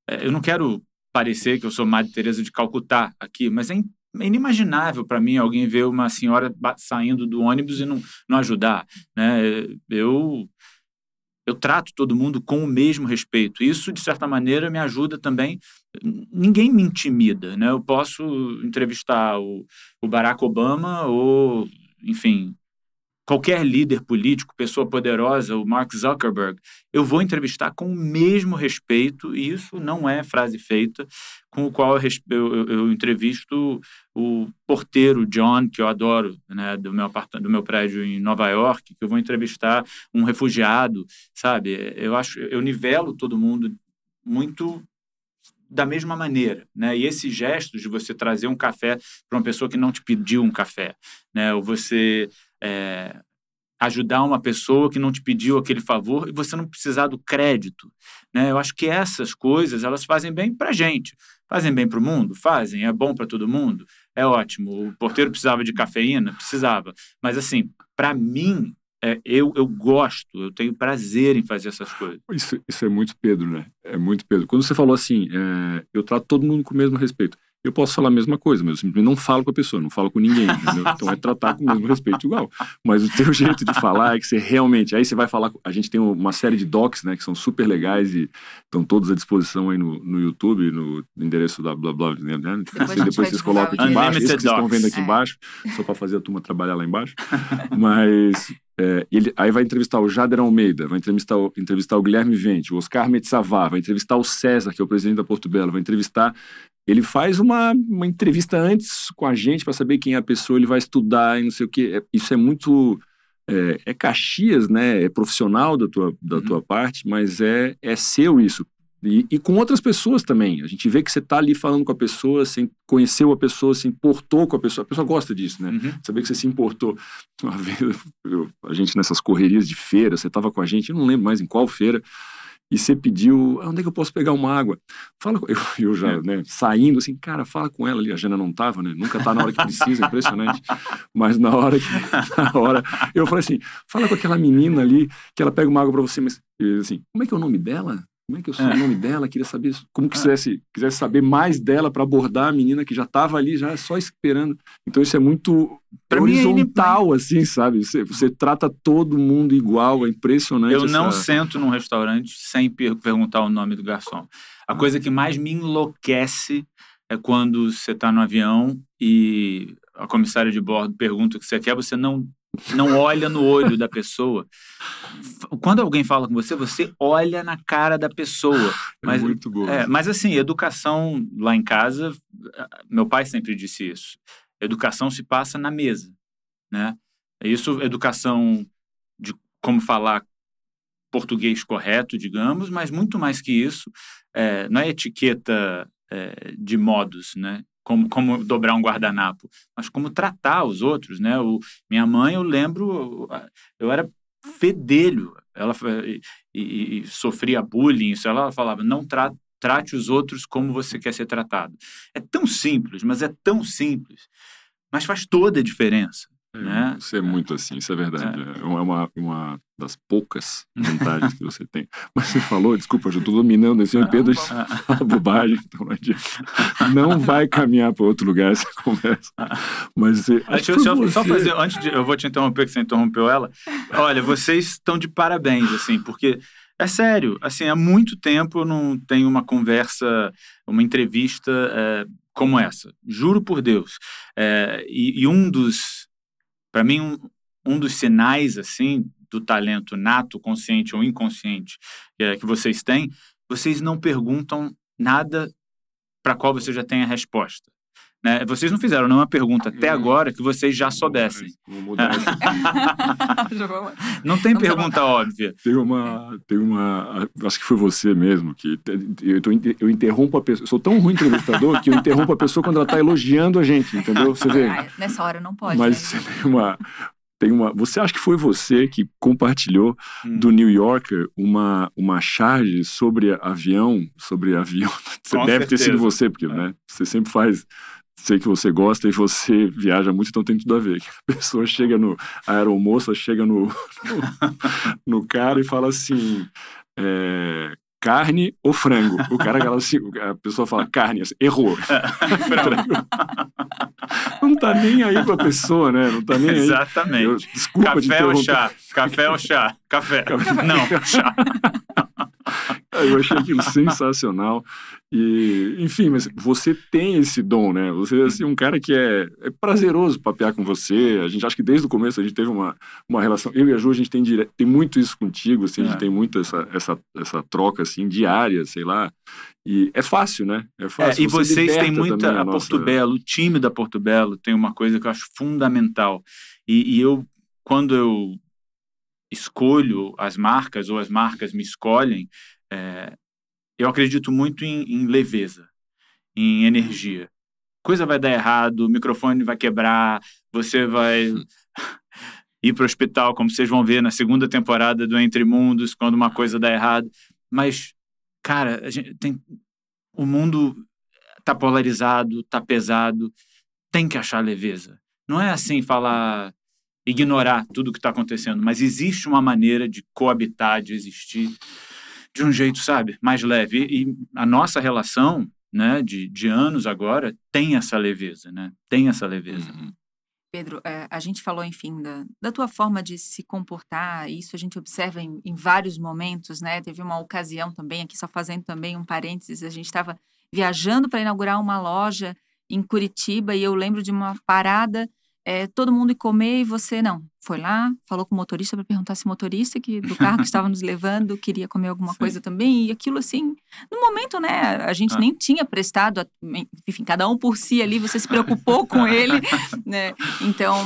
É, eu não quero parecer que eu sou Madre Teresa de Calcutá aqui, mas é, é inimaginável para mim alguém ver uma senhora saindo do ônibus e não, não ajudar, né? Eu. Eu trato todo mundo com o mesmo respeito. Isso, de certa maneira, me ajuda também. Ninguém me intimida, né? Eu posso entrevistar o, o Barack Obama ou, enfim, qualquer líder político, pessoa poderosa, o Mark Zuckerberg, eu vou entrevistar com o mesmo respeito, e isso não é frase feita, com o qual eu, eu, eu entrevisto o porteiro John, que eu adoro, né, do meu, do meu prédio em Nova York, que eu vou entrevistar um refugiado, sabe? Eu acho, eu nivelo todo mundo muito da mesma maneira, né? E esses gestos de você trazer um café para uma pessoa que não te pediu um café, né? Ou você é, ajudar uma pessoa que não te pediu aquele favor e você não precisar do crédito. Né? Eu acho que essas coisas elas fazem bem para a gente. Fazem bem para o mundo? Fazem. É bom para todo mundo? É ótimo. O porteiro precisava de cafeína? Precisava. Mas, assim, para mim, é, eu, eu gosto, eu tenho prazer em fazer essas coisas. Isso, isso é muito Pedro, né? É muito Pedro. Quando você falou assim, é, eu trato todo mundo com o mesmo respeito eu posso falar a mesma coisa, mas eu simplesmente não falo com a pessoa, não falo com ninguém, entendeu? Então é tratar com o mesmo respeito igual. Mas o teu jeito de falar é que você realmente, aí você vai falar, a gente tem uma série de docs, né, que são super legais e estão todos à disposição aí no, no YouTube, no endereço da blá blá, né? Depois, depois vocês colocam aqui embaixo, isso que vocês estão vendo aqui é. embaixo, só para fazer a turma trabalhar lá embaixo. Mas é, ele, aí vai entrevistar o Jader Almeida, vai entrevistar o, entrevistar o Guilherme Vente, o Oscar Metzavá, vai entrevistar o César, que é o presidente da Porto Belo, vai entrevistar ele faz uma, uma entrevista antes com a gente para saber quem é a pessoa, ele vai estudar e não sei o que. É, isso é muito. É, é, Caxias, né? É profissional da tua, da uhum. tua parte, mas é, é seu isso. E, e, com outras pessoas também. A gente vê que você está ali falando com a pessoa, você conheceu a pessoa, se importou com a pessoa. A pessoa gosta disso, né? Uhum. Saber que você se importou. Uma vez, eu, a gente nessas correrias de feira, você estava com a gente, eu não lembro mais em qual feira e você pediu, ah, onde é que eu posso pegar uma água? Fala, eu, eu já, é. né, saindo assim, cara, fala com ela ali, a Jana não tava, né, nunca tá na hora que precisa, impressionante, mas na hora que, na hora, eu falei assim, fala com aquela menina ali, que ela pega uma água para você, mas, assim, como é que é o nome dela? Como é que eu sei é. o nome dela? Queria saber como que é. quisesse, quisesse saber mais dela para abordar a menina que já estava ali, já só esperando. Então isso é muito pra é horizontal, mim, assim, sabe? Você, você, trata todo mundo igual, é impressionante. Eu essa... não sento num restaurante sem per perguntar o nome do garçom. A ah. coisa que mais me enlouquece é quando você está no avião e a comissária de bordo pergunta o que você quer, você não não olha no olho da pessoa. Quando alguém fala com você, você olha na cara da pessoa. É mas, é muito bom. É, mas assim, educação lá em casa, meu pai sempre disse isso. Educação se passa na mesa, né? Isso, educação de como falar português correto, digamos, mas muito mais que isso, é, não é etiqueta é, de modos, né? Como, como dobrar um guardanapo, mas como tratar os outros, né? O, minha mãe, eu lembro, eu era fedelho, ela e, e, e sofria bullying, isso ela falava, não tra, trate os outros como você quer ser tratado. É tão simples, mas é tão simples, mas faz toda a diferença. É, né? Isso é muito assim, isso é verdade. É, é uma, uma das poucas vantagens que você tem. Mas você falou, desculpa, eu estou dominando esse Pedro fala bobagem, então não adianta. Não vai caminhar para outro lugar essa conversa. Mas você, deixa eu só, só fazer, antes de, eu vou te interromper, que você interrompeu ela. Olha, vocês estão de parabéns, assim, porque é sério, assim, há muito tempo eu não tenho uma conversa, uma entrevista é, como essa. Juro por Deus. É, e, e um dos para mim, um, um dos sinais, assim, do talento nato, consciente ou inconsciente é, que vocês têm, vocês não perguntam nada para qual você já tem a resposta. Né? Vocês não fizeram nenhuma pergunta até agora que vocês já soubessem. não tem pergunta óbvia. Tem uma, tem uma, acho que foi você mesmo que eu, tô, eu interrompo a pessoa. Eu sou tão ruim entrevistador que eu interrompo a pessoa quando ela está elogiando a gente, entendeu? Você vê. Ah, nessa hora não pode. Mas né? tem uma, tem uma. Você acha que foi você que compartilhou hum. do New Yorker uma, uma charge sobre avião, sobre avião? Você deve certeza. ter sido você, porque é. né, você sempre faz sei que você gosta e você viaja muito, então tem tudo a ver. A pessoa chega no. A aeromoça chega no, no, no cara e fala assim. É, carne ou frango? O cara fala assim, a pessoa fala carne, assim, errou. Não tá nem aí pra pessoa, né? Não tá nem aí. Exatamente. Eu, desculpa Café ou chá? Café ou chá? Café. Café. Não, chá. Eu achei aquilo sensacional. E, enfim, mas você tem esse dom, né? Você é assim, um cara que é, é prazeroso papear com você. A gente acha que desde o começo a gente teve uma, uma relação. Eu e a Ju, a gente tem, dire... tem muito isso contigo, assim, é. a gente é. tem muito essa, essa, essa troca, assim, diária, sei lá. E é fácil, né? É fácil. É, e Você vocês têm muita. A, a nossa... Porto Belo, o time da Porto Belo tem uma coisa que eu acho fundamental. E, e eu, quando eu escolho as marcas ou as marcas me escolhem, é, eu acredito muito em, em, leveza, em energia. Coisa vai dar errado, o microfone vai quebrar, você vai ir para o hospital, como vocês vão ver na segunda temporada do Entre Mundos, quando uma coisa dá errado. Mas, cara, a gente tem, o mundo tá polarizado, tá pesado, tem que achar leveza. Não é assim falar ignorar tudo o que está acontecendo, mas existe uma maneira de coabitar, de existir de um jeito, sabe, mais leve. E, e a nossa relação, né, de, de anos agora, tem essa leveza, né? Tem essa leveza. Uhum. Pedro, é, a gente falou, enfim, da, da tua forma de se comportar, isso a gente observa em, em vários momentos, né? Teve uma ocasião também, aqui só fazendo também um parênteses, a gente estava viajando para inaugurar uma loja em Curitiba e eu lembro de uma parada é, todo mundo ir comer e você não. Foi lá, falou com o motorista para perguntar se o motorista que, do carro que estava nos levando queria comer alguma Sim. coisa também. E aquilo assim, no momento, né? A gente ah. nem tinha prestado, enfim, cada um por si ali, você se preocupou com ele, né? Então,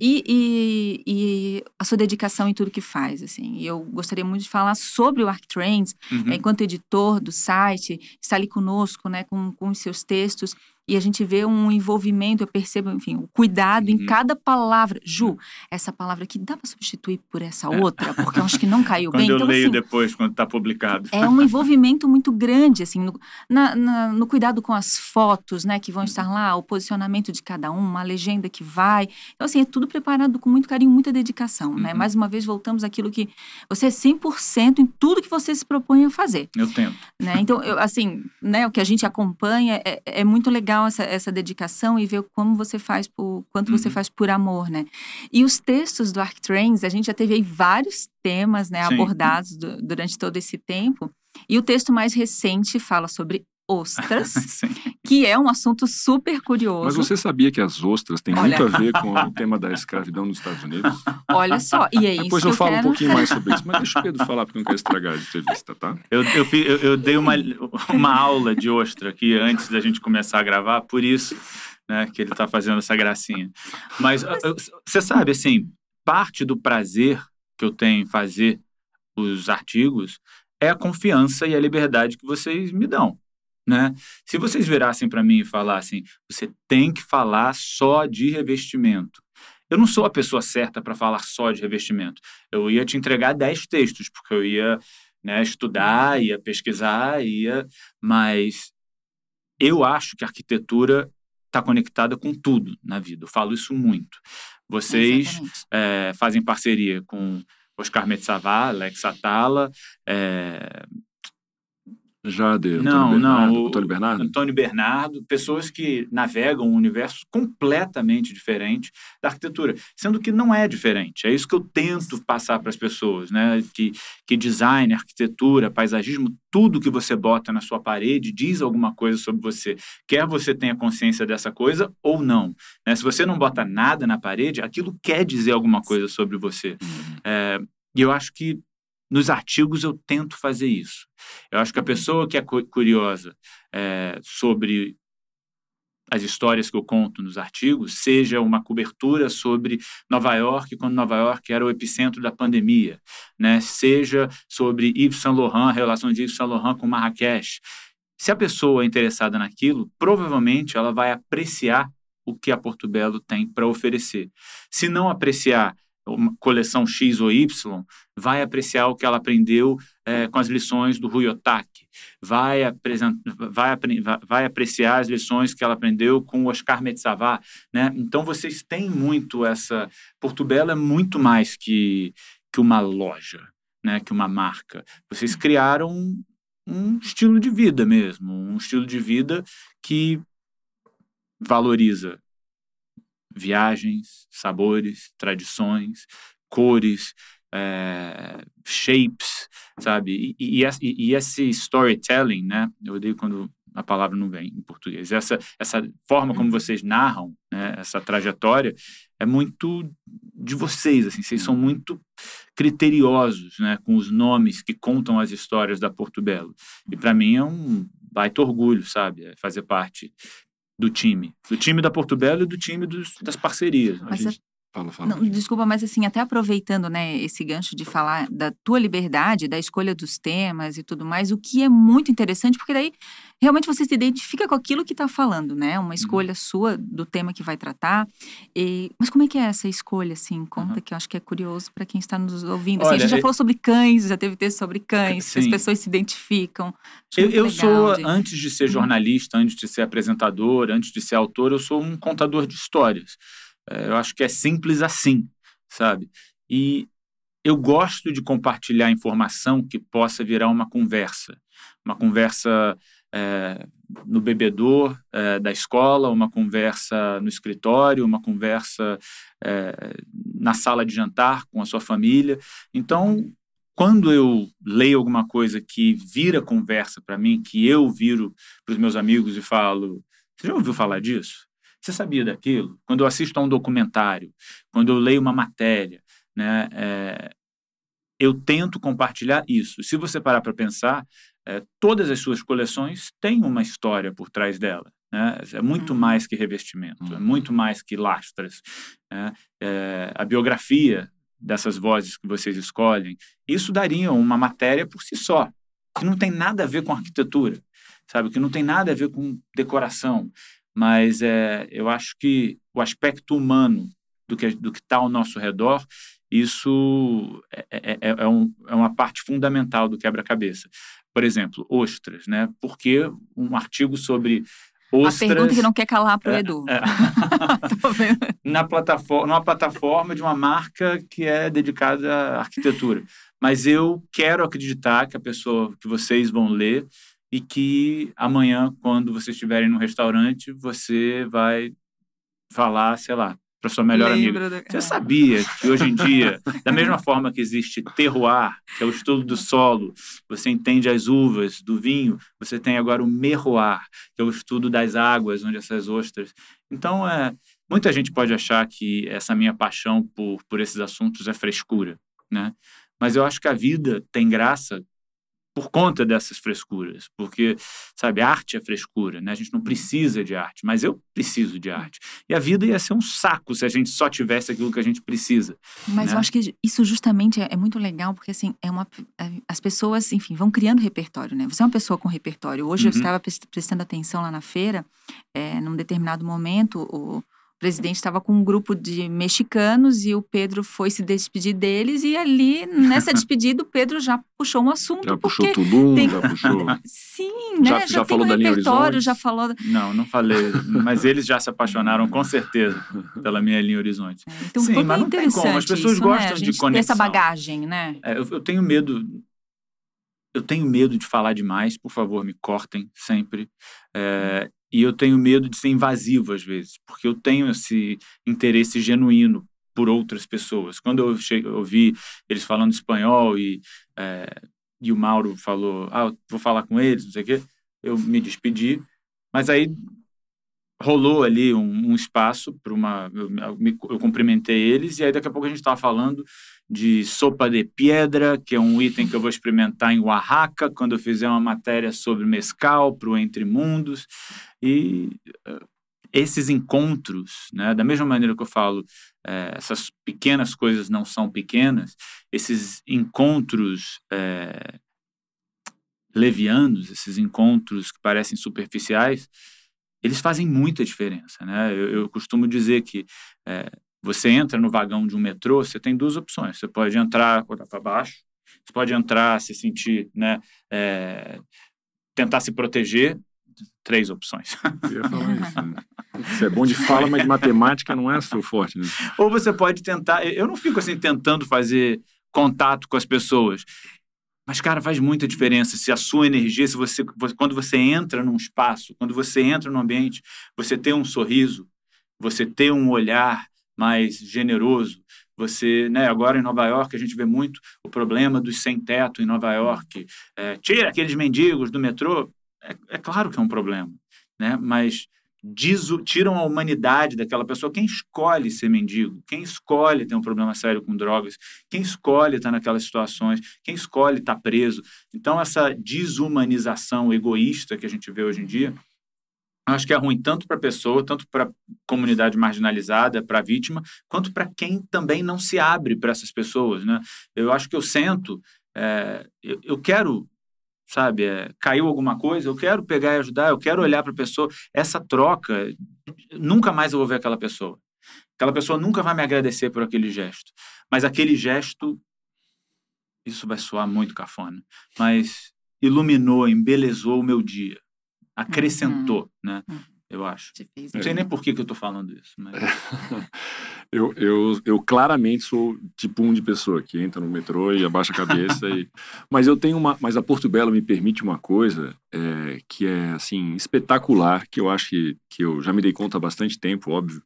e, e, e, a sua dedicação em tudo que faz, assim. E eu gostaria muito de falar sobre o ArcTrends, uhum. enquanto editor do site, está ali conosco, né? Com, com os seus textos e a gente vê um envolvimento, eu percebo, enfim, o cuidado uhum. em cada palavra. Ju, essa palavra aqui dá para substituir por essa é. outra, porque eu acho que não caiu quando bem. Quando eu então, leio assim, depois, quando está publicado. É um envolvimento muito grande, assim, no, na, na, no cuidado com as fotos, né, que vão uhum. estar lá, o posicionamento de cada um, uma legenda que vai. Então, assim, é tudo preparado com muito carinho, muita dedicação, né? uhum. né? Mais uma vez, voltamos àquilo que você é 100% em tudo que você se propõe a fazer. Eu tento. Né? Então, eu, assim, né, o que a gente acompanha é, é muito legal legal essa, essa dedicação e ver como você faz por quanto uhum. você faz por amor, né? E os textos do ArcTrains, a gente já teve aí vários temas, né, abordados do, durante todo esse tempo. E o texto mais recente fala sobre ostras, que é um assunto super curioso. Mas você sabia que as ostras têm Olha... muito a ver com o tema da escravidão nos Estados Unidos? Olha só, e é isso Depois eu, eu falo quero... um pouquinho mais sobre isso, mas deixa o Pedro falar, porque eu não quero estragar a entrevista, tá? Eu, eu, eu, eu dei uma, uma aula de ostra aqui antes da gente começar a gravar, por isso né, que ele está fazendo essa gracinha. Mas, mas... você sabe, assim, parte do prazer que eu tenho em fazer os artigos é a confiança e a liberdade que vocês me dão Né? Se vocês virassem para mim e falassem, você tem que falar só de revestimento. Eu não sou a pessoa certa para falar só de revestimento. Eu ia te entregar 10 textos, porque eu ia né, estudar, ia pesquisar, ia. Mas eu acho que a arquitetura está conectada com tudo na vida. Eu falo isso muito. Vocês é, fazem parceria com Oscar Metsavar, Alex Atala, é, Jade, não, Antônio não, Bernardo, o, Antônio Bernardo? Antônio Bernardo, pessoas que navegam um universo completamente diferente da arquitetura, sendo que não é diferente. É isso que eu tento passar para as pessoas, né? Que, que design, arquitetura, paisagismo, tudo que você bota na sua parede diz alguma coisa sobre você. Quer você tenha consciência dessa coisa ou não. Né? Se você não bota nada na parede, aquilo quer dizer alguma coisa sobre você. Uhum. É, e eu acho que nos artigos eu tento fazer isso. Eu acho que a pessoa que é curiosa é, sobre as histórias que eu conto nos artigos, seja uma cobertura sobre Nova York, quando Nova York era o epicentro da pandemia, né? seja sobre Yves Saint Laurent, a relação de Yves Saint Laurent com Marrakech. Se a pessoa é interessada naquilo, provavelmente ela vai apreciar o que a Porto Belo tem para oferecer. Se não apreciar coleção X ou Y, vai apreciar o que ela aprendeu é, com as lições do Rui Otaki, vai, vai, vai apreciar as lições que ela aprendeu com o Oscar Metzavar, né? Então, vocês têm muito essa... Porto Belo é muito mais que, que uma loja, né? que uma marca. Vocês criaram um estilo de vida mesmo, um estilo de vida que valoriza viagens, sabores, tradições, cores, é, shapes, sabe? E, e, e, esse storytelling, né? Eu odeio quando a palavra não vem em português. Essa, essa forma como vocês narram né, essa trajetória é muito de vocês, assim. Vocês são muito criteriosos, né? Com os nomes que contam as histórias da Porto Belo. E para mim é um baita orgulho, sabe? É fazer parte do time. Do time da Porto Belo e do time dos, das parcerias. Mas gente... Fala, fala. Não, desculpa, mas assim, até aproveitando, né, esse gancho de falar da tua liberdade, da escolha dos temas e tudo mais, o que é muito interessante, porque daí realmente você se identifica com aquilo que está falando, né? Uma uhum. escolha uhum. sua do tema que vai tratar. E, mas como é que é essa escolha, assim? Conta uhum. que eu acho que é curioso para quem está nos ouvindo. Assim, Olha, a gente já eu... falou sobre cães, já teve texto sobre cães, Sim. as pessoas se identificam. eu, eu sou, de... antes de ser uhum. jornalista, uhum. antes de ser apresentador, antes de ser autor, eu sou um contador de histórias. É, eu acho que é simples assim, sabe? E eu gosto de compartilhar informação que possa virar uma conversa, uma conversa é, no bebedor é, da escola, uma conversa no escritório, uma conversa é, na sala de jantar com a sua família. Então, quando eu leio alguma coisa que vira conversa para mim, que eu viro para os meus amigos e falo: Você já ouviu falar disso? Você sabia daquilo? Quando eu assisto a um documentário, quando eu leio uma matéria, né, é, eu tento compartilhar isso. Se você parar para pensar, é, todas as suas coleções têm uma história por trás dela. Né? É muito uhum. mais que revestimento, é uhum. muito mais que lastras. Né? É, a biografia dessas vozes que vocês escolhem, isso daria uma matéria por si só, que não tem nada a ver com arquitetura, sabe? Que não tem nada a ver com decoração, mas é, eu acho que o aspecto humano do que do que está ao nosso redor isso é, é, é, é, um, é uma parte fundamental do quebra-cabeça. Por exemplo, ostras, né? Porque um artigo sobre ostras... A pergunta que não quer calar para o é, Edu. É. Na plataforma, numa plataforma de uma marca que é dedicada à arquitetura. Mas eu quero acreditar que a pessoa que vocês vão ler e que amanhã, quando vocês estiverem no restaurante, você vai falar, sei lá, para sua melhor amiga. Do... Você sabia que hoje em dia, da mesma forma que existe terroir, que é o estudo do solo, você entende as uvas do vinho, você tem agora o merroir, que é o estudo das águas, onde essas ostras. Então, é, muita gente pode achar que essa minha paixão por, por esses assuntos é frescura, né? Mas eu acho que a vida tem graça por conta dessas frescuras, porque, sabe, arte é frescura, né? A gente não precisa de arte, mas eu preciso de arte. E a vida ia ser um saco se a gente só tivesse aquilo que a gente precisa. Mas né? eu acho que isso justamente é, é, muito legal, porque assim, é uma, é, as pessoas, enfim, vão criando repertório, né? Você é uma pessoa com repertório. Hoje uhum. eu estava prestando atenção lá na feira, é, num determinado momento, o o presidente estava com um grupo de mexicanos e o Pedro foi se despedir deles e ali nessa despedida o Pedro já puxou um assunto já puxou tudo tem... já puxou. Sim né? já, já, já falou da repertório já falou não não falei mas eles já se apaixonaram com certeza pela minha linha horizonte. É, então, sim mas não tem como as pessoas isso, gostam né? de conexão essa bagagem né? É, eu, eu tenho medo eu tenho medo de falar demais, por favor, me cortem sempre. É, e eu tenho medo de ser invasivo às vezes, porque eu tenho esse interesse genuíno por outras pessoas. Quando eu ouvi eles falando espanhol e, é, e o Mauro falou, ah, vou falar com eles, não sei o quê, eu me despedi, mas aí rolou ali um, um espaço para uma. Eu, eu, cumprimentei eles, e aí daqui a pouco a gente estava falando de sopa de pedra, que é um item que eu vou experimentar em Oaxaca, quando eu fizer uma matéria sobre mescal para o Entre Mundos. E uh, esses encontros, né, da mesma maneira que eu falo, é, essas pequenas coisas não são pequenas, esses encontros. É, levianos, esses encontros que parecem superficiais, eles fazem muita diferença. Né? Eu, eu costumo dizer que é, você entra no vagão de um metrô, você tem duas opções. Você pode entrar, olhar para baixo, você pode entrar, se sentir, né, é, tentar se proteger. Três opções. Eu ia falar isso. Né? Você é bom de fala, mas de matemática não é seu forte, né? Ou você pode tentar. Eu não fico assim tentando fazer contato com as pessoas. Mas, cara, faz muita diferença se a sua energia, se você, quando você entra num espaço, quando você entra num ambiente, você ter um sorriso, você ter um olhar mais generoso, você, né, agora em Nova York a gente vê muito o problema dos sem teto em Nova York, é, tira aqueles mendigos do metrô, é, é claro que é um problema, né, mas tiram a humanidade daquela pessoa. Quem escolhe ser mendigo? Quem escolhe ter um problema sério com drogas? Quem escolhe estar naquelas situações? Quem escolhe estar preso? Então, essa desumanização egoísta que a gente vê hoje em dia, acho que é ruim tanto para a pessoa, tanto para a comunidade marginalizada, para a vítima, quanto para quem também não se abre para essas pessoas. Né? Eu acho que eu sento, é, eu, eu quero sabe? É, caiu alguma coisa, eu quero pegar e ajudar, eu quero olhar para a pessoa. Essa troca, nunca mais eu vou ver aquela pessoa. Aquela pessoa nunca vai me agradecer por aquele gesto. Mas aquele gesto, isso vai soar muito cafona, mas iluminou, embelezou o meu dia, acrescentou, uhum. né? Uhum eu acho. Não sei nem por que, que eu estou falando isso. Mas... eu, eu, eu claramente sou tipo um de pessoa que entra no metrô e abaixa a cabeça. e... Mas eu tenho uma. Mas a Porto Belo me permite uma coisa é, que é assim espetacular, que eu acho que, que eu já me dei conta há bastante tempo, óbvio,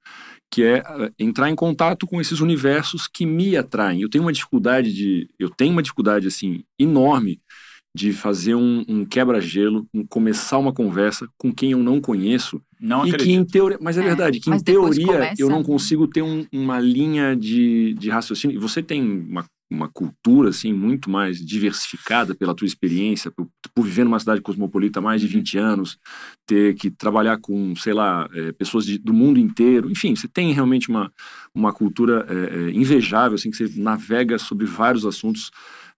que é uh, entrar em contato com esses universos que me atraem. Eu tenho uma dificuldade de. Eu tenho uma dificuldade assim enorme de fazer um, um quebra-gelo, um, começar uma conversa com quem eu não conheço. Não e acredito. que em teoria, mas é, é verdade, que em teoria começa... eu não consigo ter um, uma linha de, de raciocínio. E você tem uma, uma cultura assim muito mais diversificada pela tua experiência, por, por viver numa cidade cosmopolita há mais de 20 uhum. anos, ter que trabalhar com, sei lá, é, pessoas de, do mundo inteiro. Enfim, você tem realmente uma, uma cultura é, é invejável, assim, que você navega sobre vários assuntos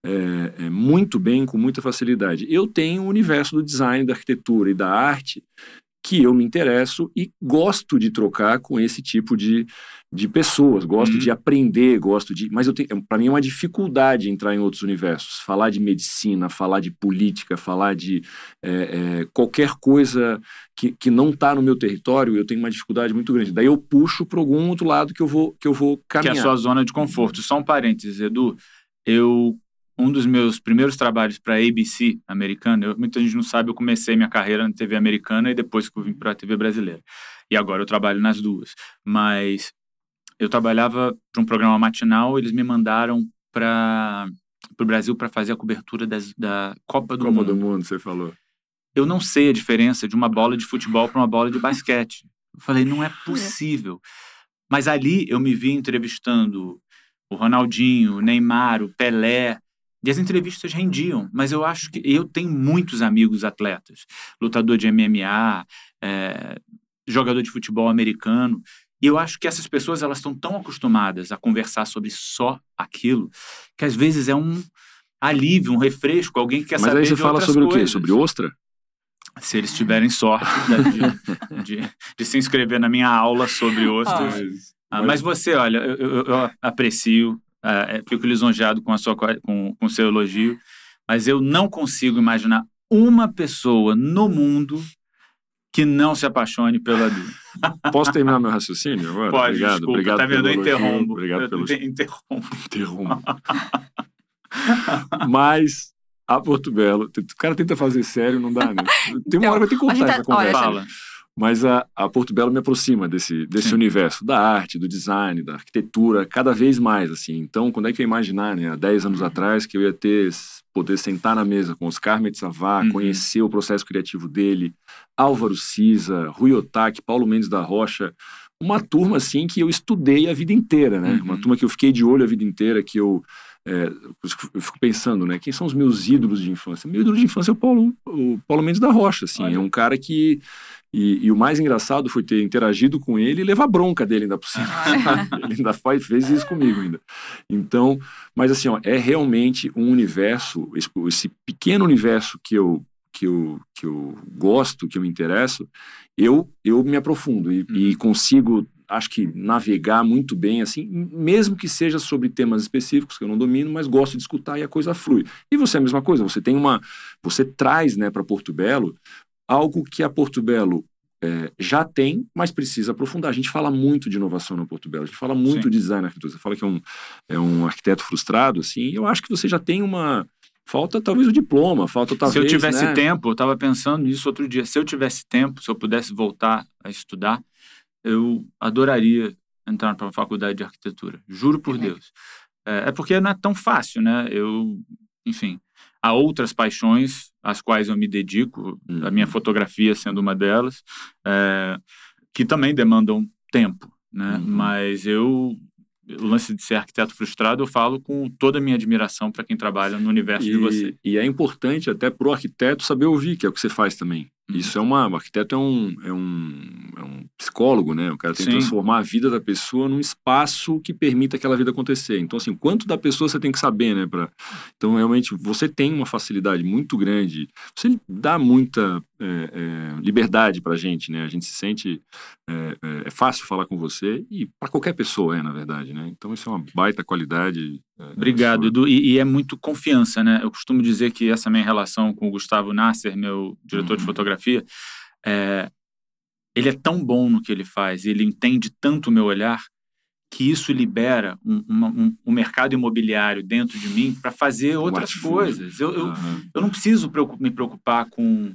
é, é, muito bem, com muita facilidade. Eu tenho o universo do design, da arquitetura e da arte que eu me interesso e gosto de trocar com esse tipo de, de pessoas, gosto uhum. de aprender, gosto de. Mas eu tenho, para mim é uma dificuldade entrar em outros universos. Falar de medicina, falar de política, falar de é, é, qualquer coisa que, que não está no meu território, eu tenho uma dificuldade muito grande. Daí eu puxo para algum outro lado que eu vou que eu vou caminhar. Que é a sua zona de conforto. Só um parênteses, Edu. Eu um dos meus primeiros trabalhos para a ABC americana, eu, muita gente não sabe, eu comecei minha carreira na TV americana e depois que eu vim para a TV brasileira. E agora eu trabalho nas duas. Mas eu trabalhava para um programa matinal, eles me mandaram para o Brasil para fazer a cobertura das, da Copa do Copa Mundo. Copa do Mundo, você falou. Eu não sei a diferença de uma bola de futebol para uma bola de basquete. Eu falei, não é possível. Mas ali eu me vi entrevistando o Ronaldinho, o Neymar, o Pelé, E as entrevistas rendiam, mas eu acho que eu tenho muitos amigos atletas, lutador de MMA, é, jogador de futebol americano, e eu acho que essas pessoas elas estão tão acostumadas a conversar sobre só aquilo que às vezes é um alívio, um refresco, alguém que quer mas saber aí você de fala sobre coisas. o quê? Sobre ostra? Se eles tiverem sorte de, de, de, se inscrever na minha aula sobre ostras. Ah, mas, mas você, olha, eu, eu, eu aprecio, uh, fico lisonjeado com, a sua, com, com o seu elogio, mas eu não consigo imaginar uma pessoa no mundo que não se apaixone pela Bíblia. Posso terminar meu raciocínio agora? Pode, obrigado, desculpa, obrigado tá vendo? Eu pelo interrompo. Obrigado pelo interrompo. interrompo. Mas a Porto Belo, o cara tenta fazer sério, não dá, né? Tem uma Então, hora que vai ter que cortar essa tá- olha, conversa. Fala. Mas a, a Porto Belo me aproxima desse, desse Sim. universo da arte, do design, da arquitetura, cada vez mais, assim. Então, quando é que eu ia imaginar, né, há 10 anos atrás, que eu ia ter, poder sentar na mesa com Oscar Metzavá, Uhum. conhecer o processo criativo dele, Álvaro Siza, Rui Otaki, Paulo Mendes da Rocha, uma turma, assim, que eu estudei a vida inteira, né? Uhum. Uma turma que eu fiquei de olho a vida inteira, que eu... é, eu fico pensando, né? Quem são os meus ídolos de infância? Meu ídolo de infância é o Paulo, o Paulo Mendes da Rocha, assim. Olha. É um cara que e, e o mais engraçado foi ter interagido com ele e levar bronca dele ainda por cima. ele ainda faz, fez isso comigo ainda. Então, mas assim, ó, é realmente um universo, esse, esse pequeno universo que eu, que, eu, que eu gosto, que eu me interesso, eu, eu me aprofundo e, e consigo, acho que, navegar muito bem, assim, mesmo que seja sobre temas específicos que eu não domino, mas gosto de escutar e a coisa flui. E você é a mesma coisa, você tem uma. Você traz né, para Porto Belo algo que a Porto Belo é, já tem, mas precisa aprofundar. A gente fala muito de inovação na Porto Belo, a gente fala muito Sim. de design na arquitetura. Você fala que é um, é um arquiteto frustrado, assim, eu acho que você já tem uma. Falta talvez o diploma, falta talvez. se eu tivesse né? tempo, eu estava pensando nisso outro dia. Se eu tivesse tempo, se eu pudesse voltar a estudar, eu adoraria entrar para uma faculdade de arquitetura. Juro por Deus. É, é porque não é tão fácil, né? Eu, enfim, há outras paixões às quais eu me dedico, a minha fotografia sendo uma delas, é, que também demandam tempo, né? Uhum. Mas eu o lance de ser arquiteto frustrado, eu falo com toda a minha admiração para quem trabalha no universo de você. E, e é importante até para o arquiteto saber ouvir, que é o que você faz também. Isso é uma. O arquiteto é um, é um, é um psicólogo, né? O cara tem que transformar a vida da pessoa num espaço que permita aquela vida acontecer. Então, assim, quanto da pessoa você tem que saber, né? Pra... Então, realmente, você tem uma facilidade muito grande. Você dá muita é, é, liberdade pra gente, né? A gente se sente. É, é, é fácil falar com você e para qualquer pessoa é, na verdade, né? Então, isso é uma baita qualidade. Obrigado. Edu. E, e é muito confiança, né? Eu costumo dizer que essa minha relação com o Gustavo Nasser, meu diretor de Uhum. fotografia, é, ele é tão bom no que ele faz, ele entende tanto o meu olhar, que isso libera um, uma- um- um mercado imobiliário dentro de mim para fazer outras latifúndio. coisas. Eu, eu, Aham. eu não preciso me preocupar com,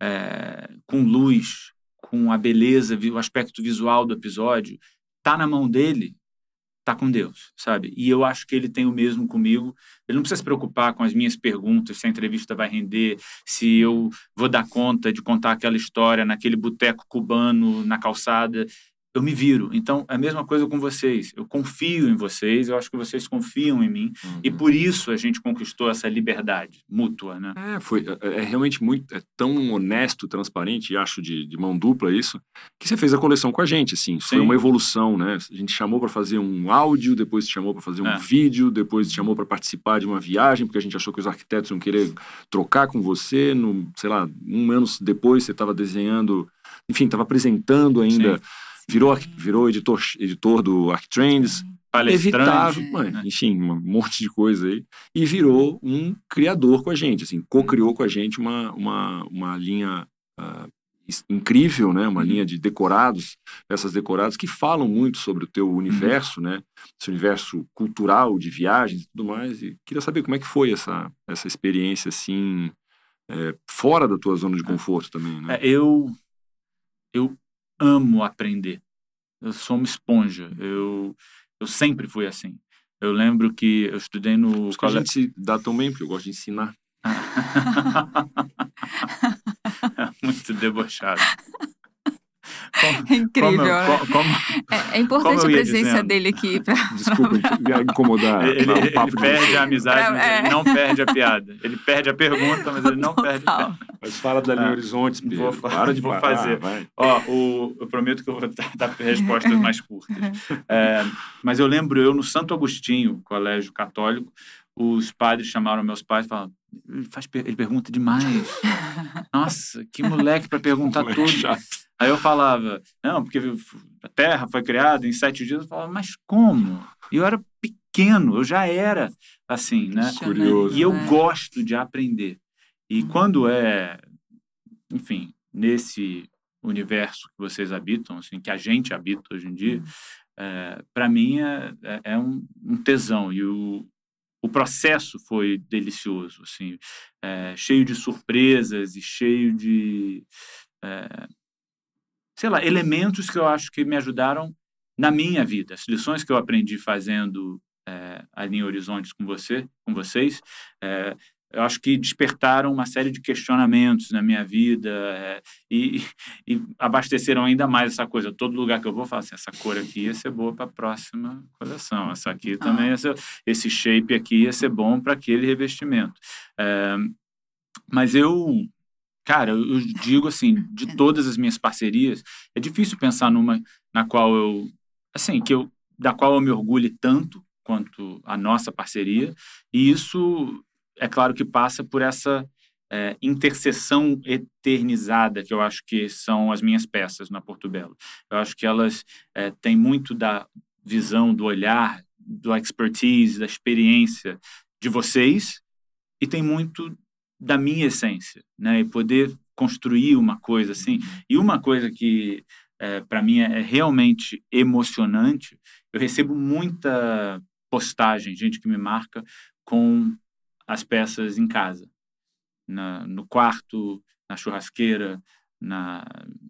é, com luz, com a beleza, o aspecto visual do episódio. Tá na mão dele, tá com Deus, sabe? E eu acho que ele tem o mesmo comigo. Ele não precisa se preocupar com as minhas perguntas, se a entrevista vai render, se eu vou dar conta de contar aquela história naquele boteco cubano na calçada. Eu me viro. Então, é a mesma coisa com vocês. Eu confio em vocês, eu acho que vocês confiam em mim. E por isso a gente conquistou essa liberdade mútua, né? É, foi, é, é realmente muito, é tão honesto, transparente, e acho de, de mão dupla isso, que você fez a coleção com a gente, assim, foi Sim. uma evolução, né? A gente chamou para fazer um áudio, depois te chamou para fazer um É. vídeo, depois te chamou para participar de uma viagem, porque a gente achou que os arquitetos iam querer trocar com você, no, sei lá, um ano depois você estava desenhando, enfim, estava apresentando ainda, Sim. Virou, virou editor, editor do ArcTrends, Palestrante. mãe, né? enfim, um monte de coisa aí, e virou um criador com a gente, assim, co-criou com a gente uma, uma, uma linha is- incrível, né, uma Uhum. linha de decorados, peças decoradas que falam muito sobre o teu universo, né, esse universo cultural de viagens e tudo mais, e queria saber como é que foi essa, essa experiência, assim, é, fora da tua zona de conforto também, né? É, eu, eu amo aprender. Eu sou uma esponja. Eu, eu sempre fui assim. Eu lembro que eu estudei no isso que a colégio. gente se dá tão bem, porque eu gosto de ensinar. Muito debochado. é incrível. Como, né? como, é, é, importante a presença dizendo? dele aqui. Pra... Desculpa incomodar. Ele, ele, ele perde a amizade, pra, é. ele não perde a piada. Ele perde a pergunta, mas ele não Total. perde a piada. Mas fala da linha ah, Horizontes, Pedro. Vou, Para de vou fazer. Ah, Ó, o, eu prometo que eu vou dar, dar respostas mais curtas. É, mas eu lembro eu no Santo Agostinho, colégio católico, os padres chamaram meus pais e falaram: ele, faz, ele pergunta demais. Nossa, que moleque para perguntar tudo. Aí eu falava, não, porque a Terra foi criada em sete dias. Eu falava, mas como? E eu era pequeno, eu já era assim, né? Curioso. E eu né? gosto de aprender. E quando é, enfim, nesse universo que vocês habitam, assim, que a gente habita hoje em dia, é, para mim é, é, é um, um, tesão. E o, o processo foi delicioso, assim, é, cheio de surpresas e cheio de, é, sei lá, elementos que eu acho que me ajudaram na minha vida. As lições que eu aprendi fazendo é, ali em Horizontes com você, com vocês, é, eu acho que despertaram uma série de questionamentos na minha vida é, e, e, abasteceram ainda mais essa coisa. Todo lugar que eu vou, eu falo assim, essa cor aqui ia ser boa para a próxima coleção, essa aqui ah. também, essa, esse shape aqui ia ser bom para aquele revestimento. É, mas eu, cara, eu digo assim, de é. todas as minhas parcerias, é difícil pensar numa na qual eu, assim, que eu, da qual eu me orgulhe tanto quanto a nossa parceria, e isso é claro que passa por essa é, interseção eternizada que eu acho que são as minhas peças na Porto Belo. Eu acho que elas é, têm muito da visão, do olhar, do expertise, da experiência de vocês e tem muito da minha essência, né? E poder construir uma coisa assim. E uma coisa que é, para mim é realmente emocionante, eu recebo muita postagem, gente que me marca com as peças em casa, na, no quarto, na churrasqueira, na,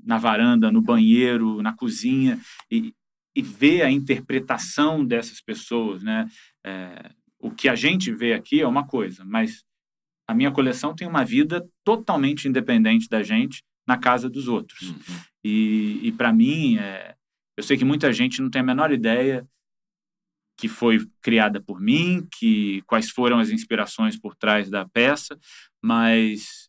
na varanda, no banheiro, na cozinha, e, e ver a interpretação dessas pessoas, né? É, o que a gente vê aqui é uma coisa, mas a minha coleção tem uma vida totalmente independente da gente na casa dos outros. Uhum. E, e para mim, é, eu sei que muita gente não tem a menor ideia que foi criada por mim, que quais foram as inspirações por trás da peça, mas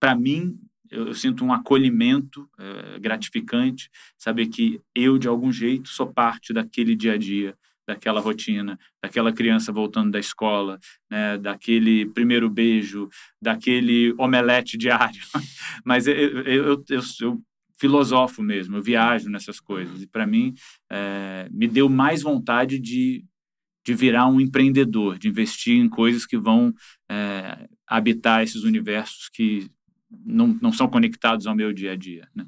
para mim eu, eu, sinto um acolhimento é, gratificante saber que eu de algum jeito sou parte daquele dia a dia daquela rotina, daquela criança voltando da escola, né, daquele primeiro beijo, daquele omelete diário. Mas eu, eu, eu, eu filosofo mesmo, eu viajo nessas coisas. E para mim, é, me deu mais vontade de, de virar um empreendedor, de investir em coisas que vão é, habitar esses universos que não, não são conectados ao meu dia a dia. Né?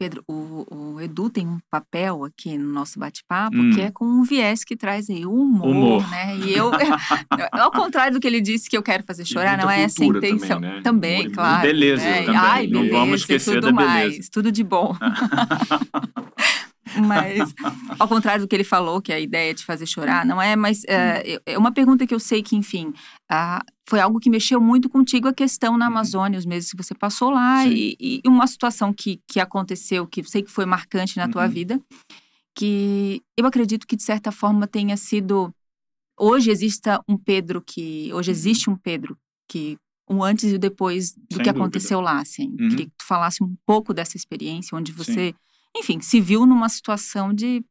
Pedro, o, o, Edu tem um papel aqui no nosso bate-papo hum. que é com um viés que traz aí o humor, humor. né? E eu, ao contrário do que ele disse que eu quero fazer chorar, não é essa a intenção. Também, né? também claro. Beleza, né? também. Ai, não beleza, vamos esquecer da beleza. Mais, tudo de bom. Mas, ao contrário do que ele falou, que a ideia é de fazer chorar, não é, mas é, é uma pergunta que eu sei que, enfim, a, foi algo que mexeu muito contigo, a questão na uhum. Amazônia, os meses que você passou lá, e, e, uma situação que, que aconteceu, que eu sei que foi marcante na tua uhum. vida, que eu acredito que, de certa forma, tenha sido. Hoje exista um Pedro que. Hoje uhum. existe um Pedro que um antes e o depois do Sem que aconteceu lá, assim. Uhum. Queria que tu falasse um pouco dessa experiência, onde você Sim enfim, se viu numa situação de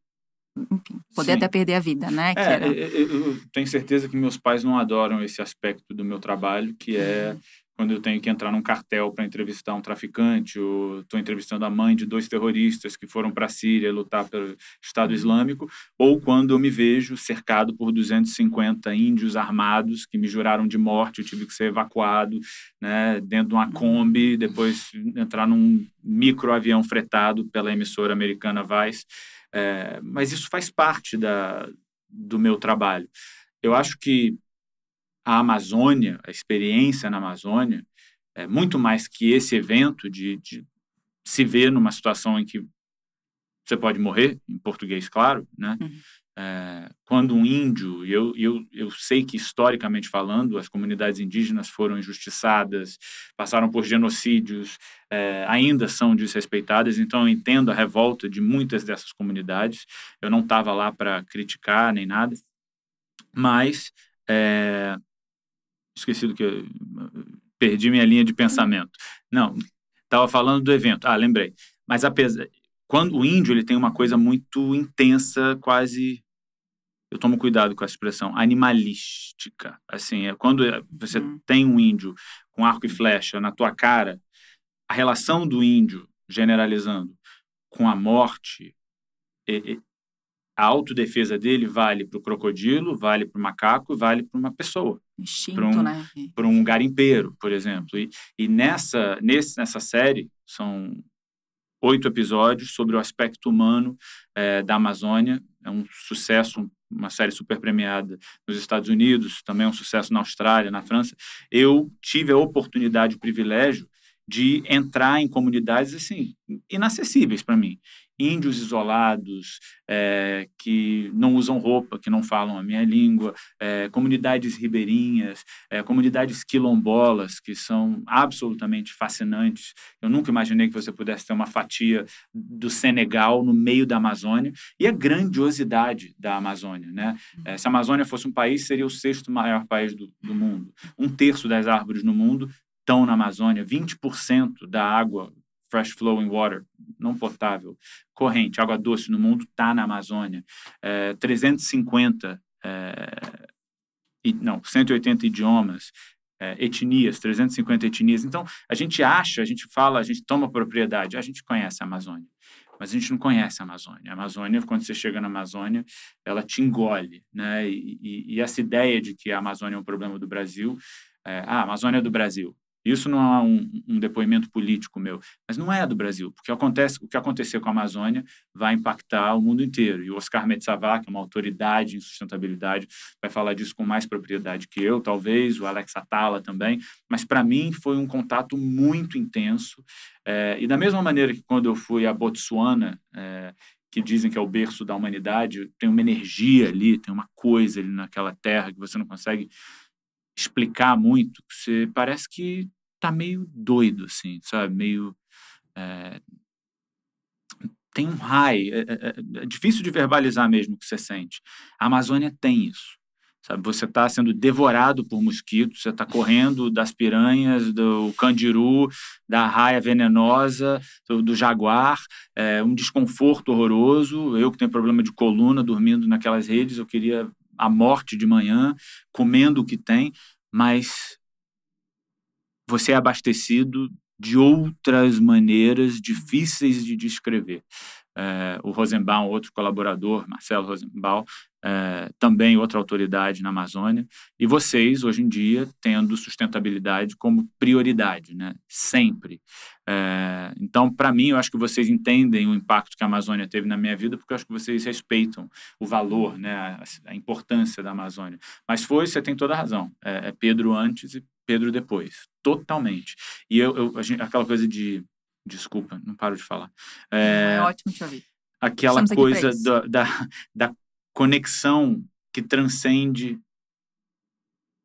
enfim, poder Sim. até perder a vida, né? É, era... eu tenho certeza que meus pais não adoram esse aspecto do meu trabalho, que é uhum quando eu tenho que entrar num cartel para entrevistar um traficante, ou estou entrevistando a mãe de dois terroristas que foram para a Síria lutar pelo Estado Islâmico, ou quando eu me vejo cercado por 250 índios armados que me juraram de morte, eu tive que ser evacuado né, dentro de uma Kombi, depois entrar num microavião fretado pela emissora americana Vice. É, mas isso faz parte da, do meu trabalho. Eu acho que a Amazônia, a experiência na Amazônia, é muito mais que esse evento de, de se ver numa situação em que você pode morrer, em português, claro, né? Uhum. é, quando um índio, e eu, eu, eu sei que historicamente falando, as comunidades indígenas foram injustiçadas, passaram por genocídios, é, ainda são desrespeitadas, então eu entendo a revolta de muitas dessas comunidades. Eu não estava lá para criticar nem nada, mas é, esqueci do que eu, perdi minha linha de pensamento. Não, estava falando do evento. Ah, lembrei. Mas apesar quando o índio ele tem uma coisa muito intensa, quase eu tomo cuidado com essa expressão, animalística. Assim, é quando você uhum. tem um índio com arco e flecha na tua cara, a relação do índio, generalizando, com a morte, a autodefesa dele vale para o crocodilo, vale para o macaco, vale para uma pessoa. Instinto, um, né? Para um garimpeiro, por exemplo. E, e nessa, nesse, nessa série, são oito episódios sobre o aspecto humano é, da Amazônia. É um sucesso, uma série super premiada nos Estados Unidos, também é um sucesso na Austrália, na França. Eu tive a oportunidade, o privilégio de entrar em comunidades assim inacessíveis para mim índios isolados, é, que não usam roupa, que não falam a minha língua, é, comunidades ribeirinhas, é, comunidades quilombolas, que são absolutamente fascinantes. Eu nunca imaginei que você pudesse ter uma fatia do Senegal no meio da Amazônia e a grandiosidade da Amazônia. Né? se a Amazônia fosse um país, seria o sexto maior país do, do mundo. Um terço das árvores no mundo estão na Amazônia, 20% da água fresh flowing water, não potável, corrente, água doce no mundo está na Amazônia. É, 350, é, não, 180 idiomas, é, etnias, 350 etnias. Então, a gente acha, a gente fala, a gente toma propriedade, a gente conhece a Amazônia. Mas a gente não conhece a Amazônia. A Amazônia, quando você chega na Amazônia, ela te engole. Né? E, e, e essa ideia de que a Amazônia é um problema do Brasil, é, ah, a Amazônia é do Brasil. Isso não é um, um, depoimento político meu, mas não é do Brasil, porque acontece, o que aconteceu com a Amazônia vai impactar o mundo inteiro. E o Oscar Metzavá, que é uma autoridade em sustentabilidade, vai falar disso com mais propriedade que eu, talvez, o Alex Atala também. Mas para mim foi um contato muito intenso. É, e da mesma maneira que quando eu fui a Botsuana, é, que dizem que é o berço da humanidade, tem uma energia ali, tem uma coisa ali naquela terra que você não consegue explicar muito, você parece que tá meio doido, assim, sabe? Meio. É, tem um raio. É, é, é, difícil de verbalizar mesmo o que você sente. A Amazônia tem isso. Sabe, você está sendo devorado por mosquitos, você está correndo das piranhas, do candiru, da raia venenosa, do, do jaguar, é, um desconforto horroroso. Eu que tenho problema de coluna, dormindo naquelas redes, eu queria a morte de manhã, comendo o que tem, mas você é abastecido de outras maneiras difíceis de descrever. É, o Rosenbaum, outro colaborador, Marcelo Rosenbaum, é, também outra autoridade na Amazônia, e vocês, hoje em dia, tendo sustentabilidade como prioridade, né? sempre. É, então, para mim, eu acho que vocês entendem o impacto que a Amazônia teve na minha vida, porque eu acho que vocês respeitam o valor, né? a, a importância da Amazônia. Mas foi, você tem toda a razão, é, é Pedro antes e Pedro depois, totalmente. E eu, eu gente, aquela coisa de Desculpa, não paro de falar. É, é ótimo te ouvir. Aquela coisa da, da, da, conexão que transcende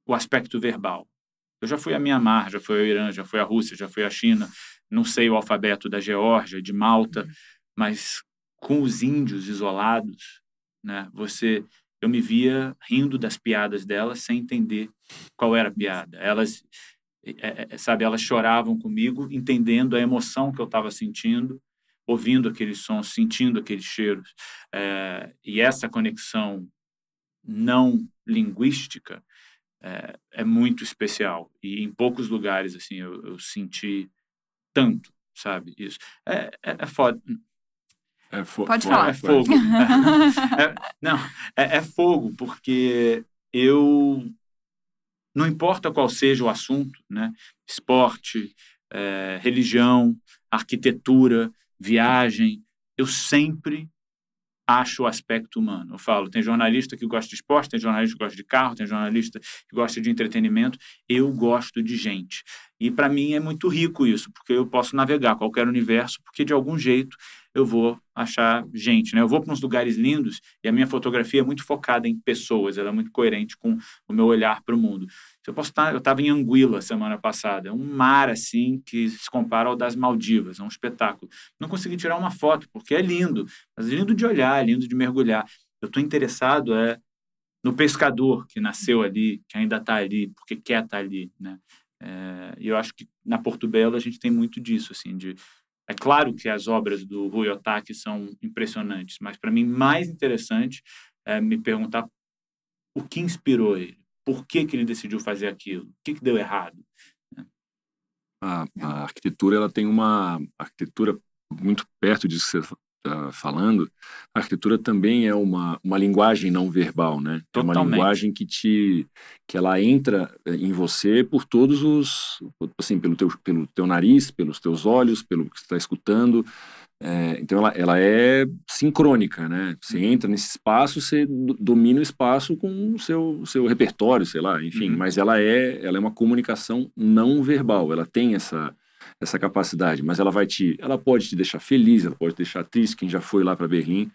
o aspecto verbal. Eu já fui a Mianmar, já fui ao Irã, já fui à Rússia, já fui à China, não sei o alfabeto da Geórgia, de Malta, uhum. mas com os índios isolados, né, você eu me via rindo das piadas delas sem entender qual era a piada. Elas, é, é, sabe, elas choravam comigo, entendendo a emoção que eu estava sentindo ouvindo aqueles sons, sentindo aqueles cheiros. É, e essa conexão não linguística é, é, muito especial. E em poucos lugares, assim, eu, eu senti tanto, sabe, isso. É, é, é foda. É fo Pode falar. É fogo. é, não, é, é fogo, porque eu... Não importa qual seja o assunto, né? Esporte, é, religião, arquitetura, viagem, eu sempre acho o aspecto humano. Eu falo, tem jornalista que gosta de esporte, tem jornalista que gosta de carro, tem jornalista que gosta de entretenimento. Eu gosto de gente. E para mim é muito rico isso, porque eu posso navegar qualquer universo, porque de algum jeito eu vou achar gente, né? Eu vou para uns lugares lindos e a minha fotografia é muito focada em pessoas, ela é muito coerente com o meu olhar para o mundo. Eu posso estar, eu estava em Anguila semana passada, é um mar assim que se compara ao das Maldivas, é um espetáculo. Não consegui tirar uma foto porque é lindo, mas lindo de olhar, lindo de mergulhar. Eu estou interessado é no pescador que nasceu ali, que ainda está ali, porque quer estar tá ali, né? É, e eu acho que na Porto Belo a gente tem muito disso, assim, de é claro que as obras do Rui Otaki são impressionantes, mas para mim mais interessante é me perguntar o que inspirou ele, por que, que ele decidiu fazer aquilo, o que, que deu errado. Né? A, a, arquitetura ela tem uma arquitetura muito perto disso que você está falando, a arquitetura também é uma, uma linguagem não verbal, né? Totalmente. É uma linguagem que te que ela entra eh, em você por todos os assim pelo teu pelo teu nariz, pelos teus olhos, pelo que você está escutando. É, então ela, ela é sincrônica, né? Você uhum. entra nesse espaço, você domina o espaço com o seu, seu repertório, sei lá, enfim. Uhum. Mas ela é ela é uma comunicação não verbal. Ela tem essa essa capacidade, mas ela vai te, ela pode te deixar feliz, ela pode te deixar triste. Quem já foi lá para Berlim,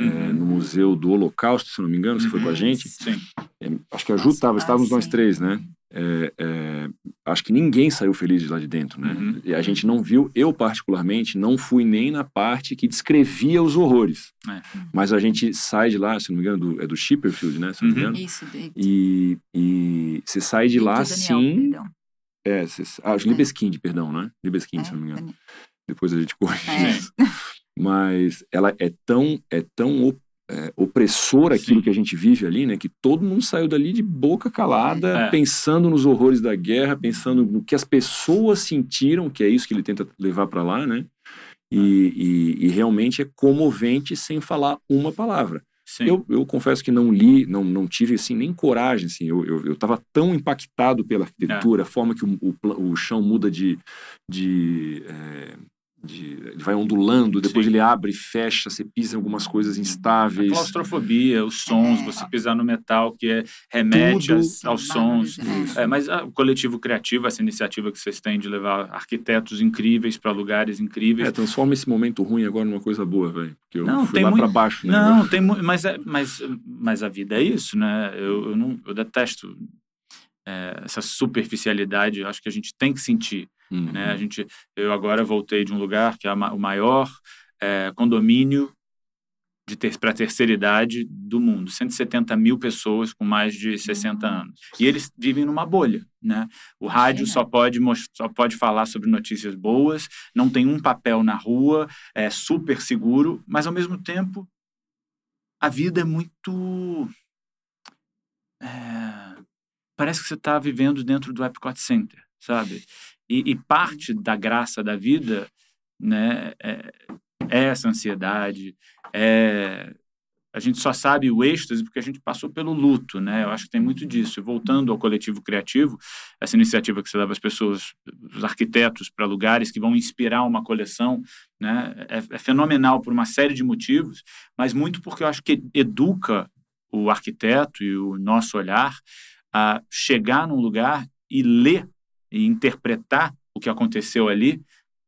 uhum. é, no Museu do Holocausto, se não me engano, você foi com a uhum. gente? Sim. É, acho que a Ju estava, estávamos nós três, né? É, é, acho que ninguém saiu feliz de lá de dentro, né? Uhum. E a gente não viu, eu particularmente, não fui nem na parte que descrevia os horrores. É. Mas a gente sai de lá, se não me engano, do, é do Chipperfield, né? Se não me uhum. engano. Isso, David. E, e você sai de lá, sim. É, ah, é. Libeskind, perdão, né? Libeskind, é, se não me engano. Depois a gente corrige é. isso. Mas ela é tão, é tão é, opressora aquilo Sim. que a gente vive ali, né? Que todo mundo saiu dali de boca calada, é. pensando nos horrores da guerra, pensando no que as pessoas sentiram, que é isso que ele tenta levar para lá, né? E, é. e, e, realmente é comovente sem falar uma palavra. Eu, eu confesso que não li, não, não tive assim, nem coragem. Assim, eu estava tão impactado pela arquitetura, é. a forma que o, o, o, chão muda de, de é, de, ele vai ondulando, depois Sim. ele abre e fecha, você pisa em algumas coisas instáveis. A claustrofobia, os sons, é. você pisar no metal que é, remete aos, aos sons. É, mas a, o coletivo criativo, essa iniciativa que vocês têm de levar arquitetos incríveis para lugares incríveis. É, transforma esse momento ruim agora numa coisa boa, velho. Porque eu não, fui lá muito... para baixo, né? Não, tem mas, é, mas, mas a vida é isso, né? Eu, eu, não, eu detesto é, essa superficialidade, eu acho que a gente tem que sentir. Uhum. Né? A gente, eu agora voltei de um lugar que é o maior é, condomínio ter, para a terceira idade do mundo, 170 mil pessoas com mais de 60 uhum. anos. E eles vivem numa bolha. Né? O rádio só pode, só pode falar sobre notícias boas, não tem um papel na rua, é super seguro, mas ao mesmo tempo a vida é muito. É, parece que você está vivendo dentro do Epcot Center, sabe? E, e parte da graça da vida né, é, é essa ansiedade, é a gente só sabe o êxtase porque a gente passou pelo luto, né? Eu acho que tem muito disso. E voltando ao coletivo criativo, essa iniciativa que você leva as pessoas, os arquitetos para lugares que vão inspirar uma coleção, né? É, é, fenomenal por uma série de motivos, mas muito porque eu acho que educa o arquiteto e o nosso olhar a chegar num lugar e ler e interpretar o que aconteceu ali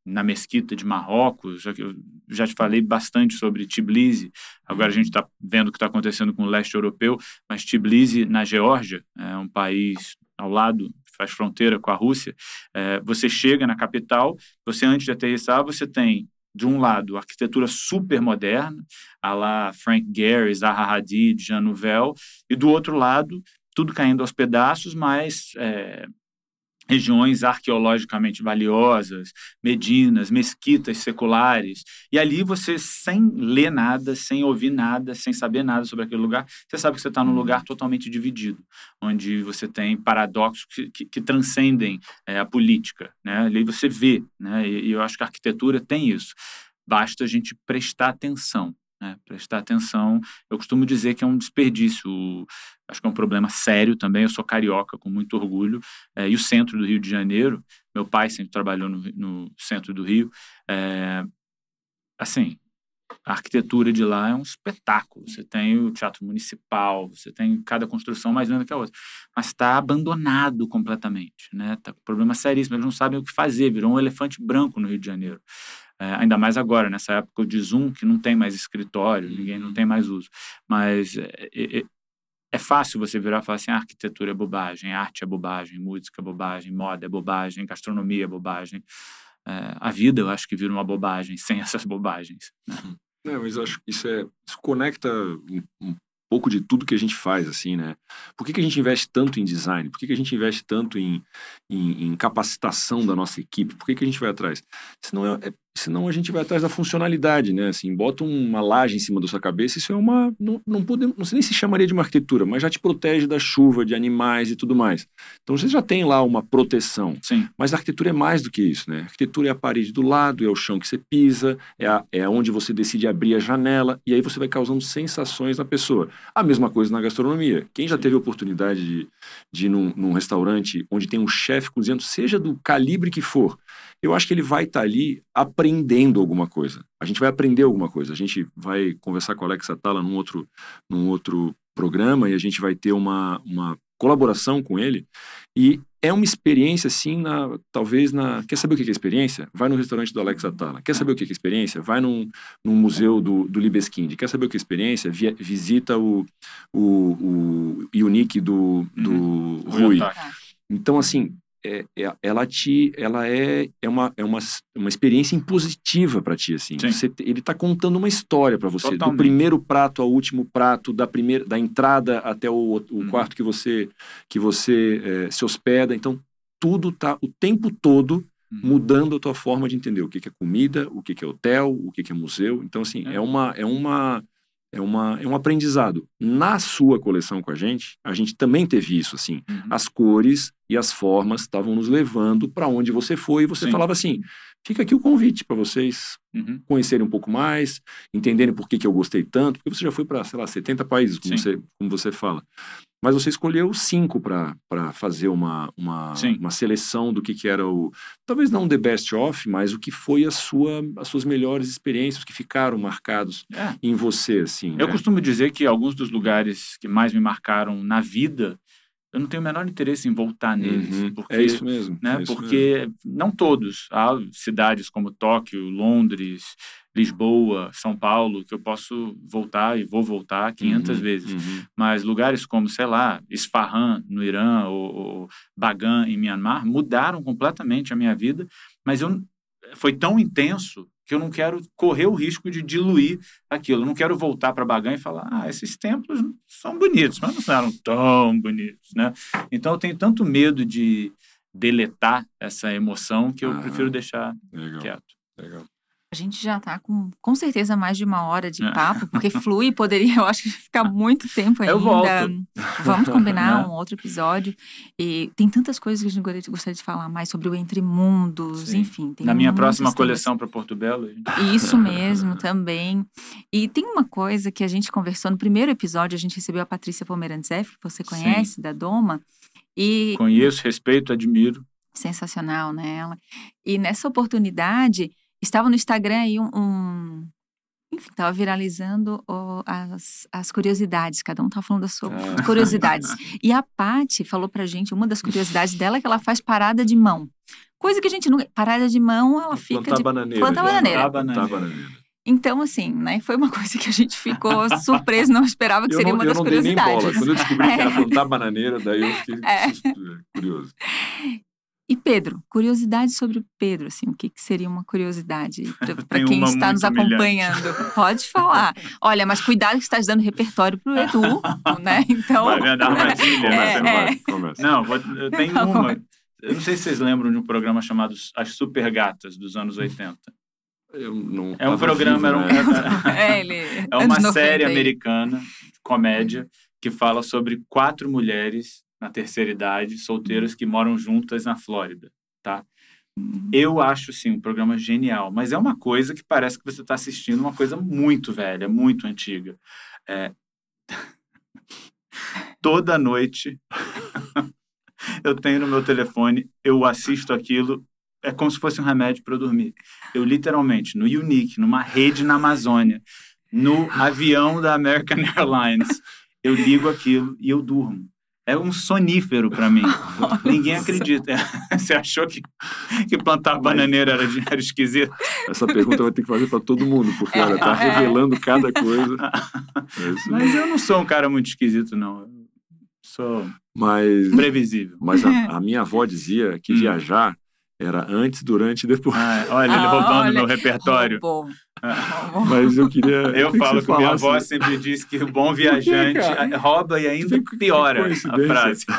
na mesquita de Marrocos. Eu já te falei bastante sobre Tbilisi. Agora a gente está vendo o que está acontecendo com o leste europeu, mas Tbilisi, na Geórgia, é um país ao lado, faz fronteira com a Rússia. É, você chega na capital, você antes de aterrissar, você tem de um lado, arquitetura super moderna, a lá Frank Gehry, Zaha Hadid, Jean Nouvel, e do outro lado, tudo caindo aos pedaços, mas é, regiões arqueologicamente valiosas, medinas, mesquitas seculares. E ali você, sem ler nada, sem ouvir nada, sem saber nada sobre aquele lugar, você sabe que você está num lugar totalmente dividido, onde você tem paradoxos que, que, que transcendem é, a política. Né? Ali você vê, né? e, e eu acho que a arquitetura tem isso. Basta a gente prestar atenção. Né? Prestar atenção, eu costumo dizer que é um desperdício, acho que é um problema sério também. Eu sou carioca, com muito orgulho, é, e o centro do Rio de Janeiro, meu pai sempre trabalhou no, no centro do Rio. É, assim, a arquitetura de lá é um espetáculo. Você tem o teatro municipal, você tem cada construção mais linda que a outra. Mas está abandonado completamente, né? Tá com problema seríssimo. Eles não sabem o que fazer. Virou um elefante branco no Rio de Janeiro. É, ainda mais agora, nessa época de Zoom, que não tem mais escritório, ninguém não tem mais uso. Mas é, é, é fácil você virar e falar assim: ah, arquitetura é bobagem, arte é bobagem, música é bobagem, moda é bobagem, gastronomia é bobagem. É, a vida, eu acho que vira uma bobagem sem essas bobagens. Né? É, mas acho que isso, é, isso conecta um, um, pouco de tudo que a gente faz, assim, né? Por que, que a gente investe tanto em design? Por que, que a gente investe tanto em, em, em capacitação da nossa equipe? Por que, que a gente vai atrás? Senão é, é senão a gente vai atrás da funcionalidade, né? Assim, bota uma laje em cima da sua cabeça, isso é uma. Não, não, pode, não sei nem se chamaria de uma arquitetura, mas já te protege da chuva, de animais e tudo mais. Então você já tem lá uma proteção. Sim. Mas a arquitetura é mais do que isso, né? A arquitetura é a parede do lado, é o chão que você pisa, é, a, é onde você decide abrir a janela, e aí você vai causando sensações na pessoa. A mesma coisa na gastronomia. Quem já teve a oportunidade de, de ir num, num restaurante onde tem um chefe cozinhando, seja do calibre que for, eu acho que ele vai estar tá ali aprendendo alguma coisa. A gente vai aprender alguma coisa. A gente vai conversar com a Alexa Atala num outro, num outro programa e a gente vai ter uma, uma colaboração com ele. E é uma experiência, assim, na, talvez na. Quer saber o que é experiência? Vai no restaurante do Alex Atala. Quer saber o que é experiência? Vai num, num museu do, do Libeskind. Quer saber o que é experiência? Via, visita o, o, o Unique do, do uhum. Rui. Então, assim, é, é, ela te ela é, é, uma, é uma, uma experiência impositiva para ti assim você, ele está contando uma história para você Totalmente. do primeiro prato ao último prato da primeira da entrada até o, o uhum. quarto que você que você é, se hospeda então tudo tá o tempo todo uhum. mudando a tua forma de entender o que, que é comida o que, que é hotel o que, que é museu então assim é, é uma é uma é, uma, é um aprendizado. Na sua coleção com a gente, a gente também teve isso, assim. Uhum. As cores e as formas estavam nos levando para onde você foi e você Sim. falava assim, fica aqui o convite para vocês uhum. conhecerem um pouco mais, entenderem por que, que eu gostei tanto, porque você já foi para, sei lá, 70 países, como, você, como você fala. Mas você escolheu cinco para fazer uma, uma, uma seleção do que, que era o. Talvez não the best of, mas o que foi a sua, as suas melhores experiências que ficaram marcados é. em você. Assim, Eu né? costumo dizer que alguns dos lugares que mais me marcaram na vida eu não tenho o menor interesse em voltar neles. Uhum. Porque, é isso mesmo. Né, é isso porque mesmo. não todos. Há cidades como Tóquio, Londres, Lisboa, São Paulo, que eu posso voltar e vou voltar 500 uhum. vezes. Uhum. Mas lugares como, sei lá, Isfahan, no Irã, ou, ou Bagan, em Myanmar, mudaram completamente a minha vida. Mas eu, foi tão intenso que eu não quero correr o risco de diluir aquilo. Eu não quero voltar para Bagan e falar, ah, esses templos são bonitos, mas não eram tão bonitos, né? Então eu tenho tanto medo de deletar essa emoção que eu ah, prefiro deixar legal, quieto. Legal. A gente já está com, com certeza, mais de uma hora de é. papo, porque flui poderia, eu acho, ficar muito tempo ainda. Eu volto. Vamos combinar né? um outro episódio. E tem tantas coisas que a gente gostaria de falar mais sobre o Entre Mundos, Sim. enfim. Na minha próxima coleção para Porto Belo. Isso mesmo, também. E tem uma coisa que a gente conversou no primeiro episódio, a gente recebeu a Patrícia Pomerantzeff, que você conhece, Sim. da Doma. E... Conheço, respeito, admiro. Sensacional, né? E nessa oportunidade Estava no Instagram aí um. um enfim, estava viralizando oh, as, as curiosidades, cada um estava falando das suas ah. curiosidades. E a Pati falou pra gente, uma das curiosidades dela é que ela faz parada de mão. Coisa que a gente nunca. Parada de mão, ela fica. Plantar de, bananeira. Plantar bananeira. Plantar bananeira. Então, assim, né, foi uma coisa que a gente ficou surpreso, não esperava que seria não, uma das curiosidades. Eu não dei nem bola. Quando eu descobri é. que era plantar bananeira, daí eu fiquei é. curioso. E Pedro, curiosidade sobre o Pedro, assim, o que, que seria uma curiosidade para quem está nos acompanhando? Pode falar. Olha, mas cuidado que estás dando repertório para o Edu, né? Então. Vai me dar uma trilha, é, né? É. Não, vou, eu tenho uma. Eu não sei se vocês lembram de um programa chamado As Super Gatas, dos anos 80. Eu não é um programa, vivo, era um, né? é, ele, é uma série americana comédia que fala sobre quatro mulheres na terceira idade, solteiras que moram juntas na Flórida, tá? Uhum. Eu acho, sim, um programa genial, mas é uma coisa que parece que você está assistindo uma coisa muito velha, muito antiga. É... Toda noite eu tenho no meu telefone, eu assisto aquilo é como se fosse um remédio para eu dormir. Eu literalmente, no Unique, numa rede na Amazônia, no avião da American Airlines, eu ligo aquilo e eu durmo. É um sonífero para mim. Ninguém acredita. Você achou que, que plantar bananeira era, era esquisito? Essa pergunta vai ter que fazer para todo mundo, porque ela está é. revelando cada coisa. É Mas eu não sou um cara muito esquisito, não. Eu sou mas, previsível. Mas a, a minha avó dizia que hum. viajar era antes, durante e depois. Ah, olha, ele ah, roubando olha, meu repertório. Roubou. Mas eu queria. Eu falo que, que minha avó sempre diz que o bom viajante rouba e ainda piora a frase.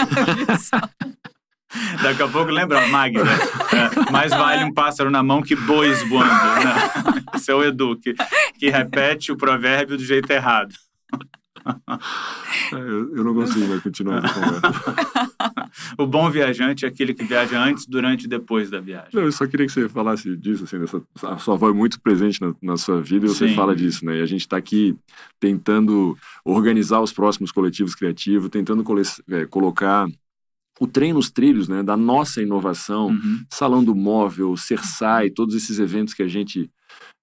Daqui a pouco lembra, Magda. É, mais vale um pássaro na mão que bois voando. Né? Esse é o Edu, que, que repete o provérbio do jeito errado. Eu, eu, não consigo mais continuar essa conversa. o bom viajante é aquele que viaja antes, durante e depois da viagem. Não, eu só queria que você falasse disso, assim, dessa, a sua avó é muito presente na, na sua vida e você Sim. fala disso, né? E a gente está aqui tentando organizar os próximos coletivos criativos, tentando cole, é, colocar o trem nos trilhos, né, da nossa inovação, uhum. Salão do Móvel, Cersai, todos esses eventos que a gente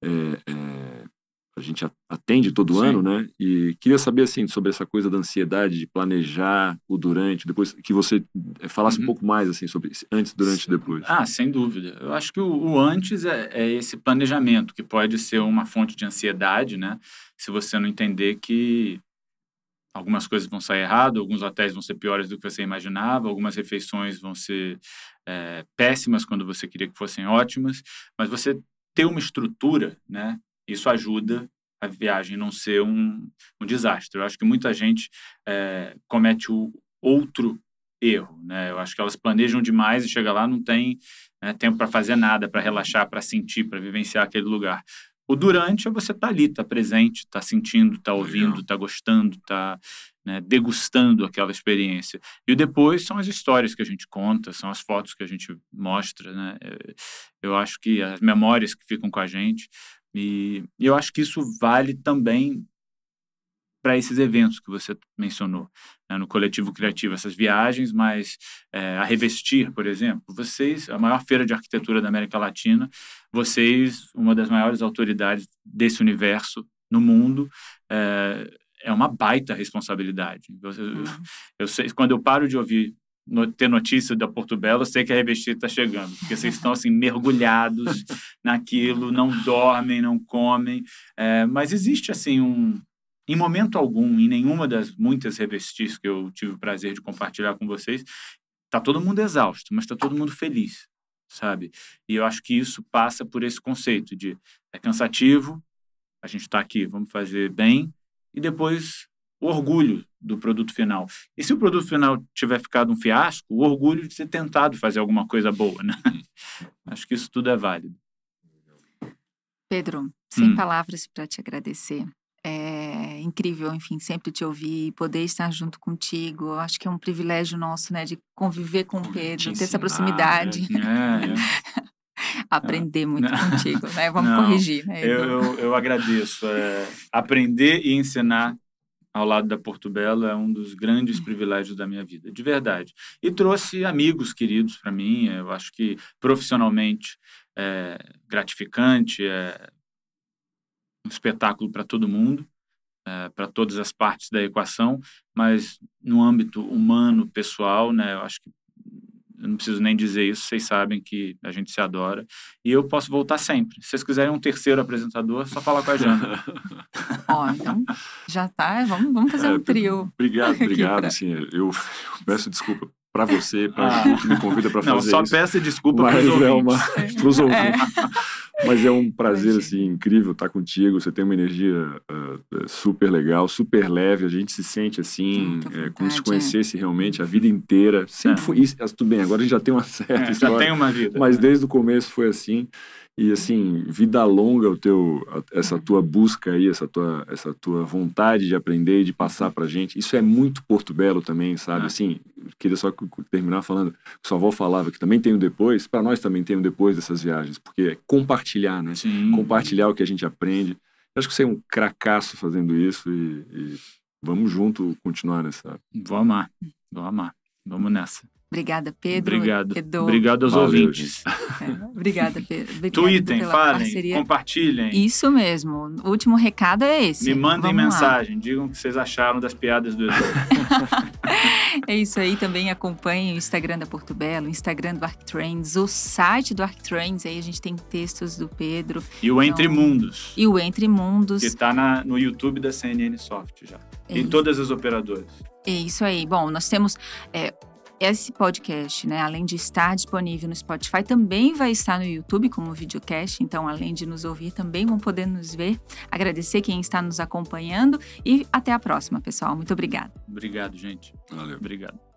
é, é, a gente atende todo Sim. ano, né? E queria saber assim sobre essa coisa da ansiedade de planejar o durante, depois que você eh, falasse uhum. um pouco mais assim sobre antes, durante e depois. Ah, sem dúvida. Eu acho que o, o antes é, é, esse planejamento que pode ser uma fonte de ansiedade, né? Se você não entender que algumas coisas vão sair errado, alguns hotéis vão ser piores do que você imaginava, algumas refeições vão ser é, péssimas quando você queria que fossem ótimas, mas você ter uma estrutura, né? Isso ajuda a viagem não ser um, um desastre. Eu acho que muita gente é, comete o outro erro, né? Eu acho que elas planejam demais e chega lá não tem né, tempo para fazer nada, para relaxar, para sentir, para vivenciar aquele lugar. O durante é você estar tá ali, estar tá presente, estar tá sentindo, estar tá ouvindo, estar tá gostando, estar tá, né, degustando aquela experiência. E o depois são as histórias que a gente conta, são as fotos que a gente mostra. Né? Eu acho que as memórias que ficam com a gente. E, e eu acho que isso vale também para esses eventos que você mencionou, né, no coletivo criativo, essas viagens, mas é, a Revestir, por exemplo, vocês, a maior feira de arquitetura da América Latina, vocês, uma das maiores autoridades desse universo no mundo, é, é uma baita responsabilidade. Eu, uhum. eu, sei, quando eu paro de ouvir no, ter notícia da Porto Belo, eu sei que a Revestir está chegando, porque vocês estão assim mergulhados naquilo, não dormem, não comem, é, mas existe assim um em momento algum, em nenhuma das muitas revestis que eu tive o prazer de compartilhar com vocês, tá todo mundo exausto, mas tá todo mundo feliz, sabe? E eu acho que isso passa por esse conceito de é cansativo, a gente está aqui, vamos fazer bem, e depois o orgulho do produto final. E se o produto final tiver ficado um fiasco, o orgulho de ter tentado fazer alguma coisa boa, né? acho que isso tudo é válido. Pedro, sem hum. palavras para te agradecer é incrível, enfim, sempre te ouvir, poder estar junto contigo. Acho que é um privilégio nosso, né, de conviver com o Pedro, ter essa proximidade. É, é. Aprender muito não. contigo, né? Vamos não, corrigir, né? Eu, eu, eu agradeço. É, aprender e ensinar ao lado da Porto Belo é um dos grandes privilégios da minha vida, de verdade. E trouxe amigos queridos para mim. Eu acho que profissionalmente é gratificante, é um espetáculo para todo mundo, é, para todas as partes da equação, mas no âmbito humano, pessoal, né, eu acho que eu não preciso nem dizer isso, vocês sabem que a gente se adora. E eu posso voltar sempre. Se vocês quiserem um terceiro apresentador, só falar com a Jana. Ó, então já tá. Vamos, vamos fazer um é, trio. Obrigado, obrigado. Pra... Assim, eu, eu peço desculpa para você, para ah. que me convida para fazer Não, só isso. peça desculpa para os é ouvintes. É uma, ouvintes. É. Mas é um prazer assim incrível estar contigo. Você tem uma energia uh, super legal, super leve. A gente se sente assim, é, como se conhecesse realmente a vida inteira. Sempre é. foi isso. Tudo bem, agora a gente já tem uma certa história. Já tem uma vida. Mas desde o começo foi assim. E assim, vida longa o teu essa tua busca aí, essa tua essa tua vontade de aprender e de passar pra gente. Isso é muito Porto Belo também, sabe? É. Assim, queria só terminar falando, sua avó falava que também tem um depois, para nós também tem um depois dessas viagens, porque é compartilhar, né? Sim. Compartilhar o que a gente aprende. Eu acho que você é um cracaço fazendo isso e, e vamos junto continuar nessa. Vou amar. Vou amar. Vamos nessa. Obrigada, Pedro. Obrigado. Edu. Obrigado aos Valeu, ouvintes. É, obrigada, Pedro. Obrigada Tweetem, falem, parceria. compartilhem. Isso mesmo. O último recado é esse. Me mandem Vamos lá. mensagem, digam o que vocês acharam das piadas do Edu. É isso aí. Também acompanhem o Instagram da Porto Belo, o Instagram do Arctrains, o site do Arctrains. Aí a gente tem textos do Pedro E o Entre Então, Mundos, e o Entre Mundos. que tá na- no YouTube da CNN Soft já. É Em todas as operadoras. É isso aí. Bom, nós temos é, esse podcast, né? Além de estar disponível no Spotify, também vai estar no YouTube como videocast. Então, além de nos ouvir, também vão poder nos ver. Agradecer quem está nos acompanhando e até a próxima, pessoal. Muito obrigada. Obrigado, gente. Valeu. Obrigado.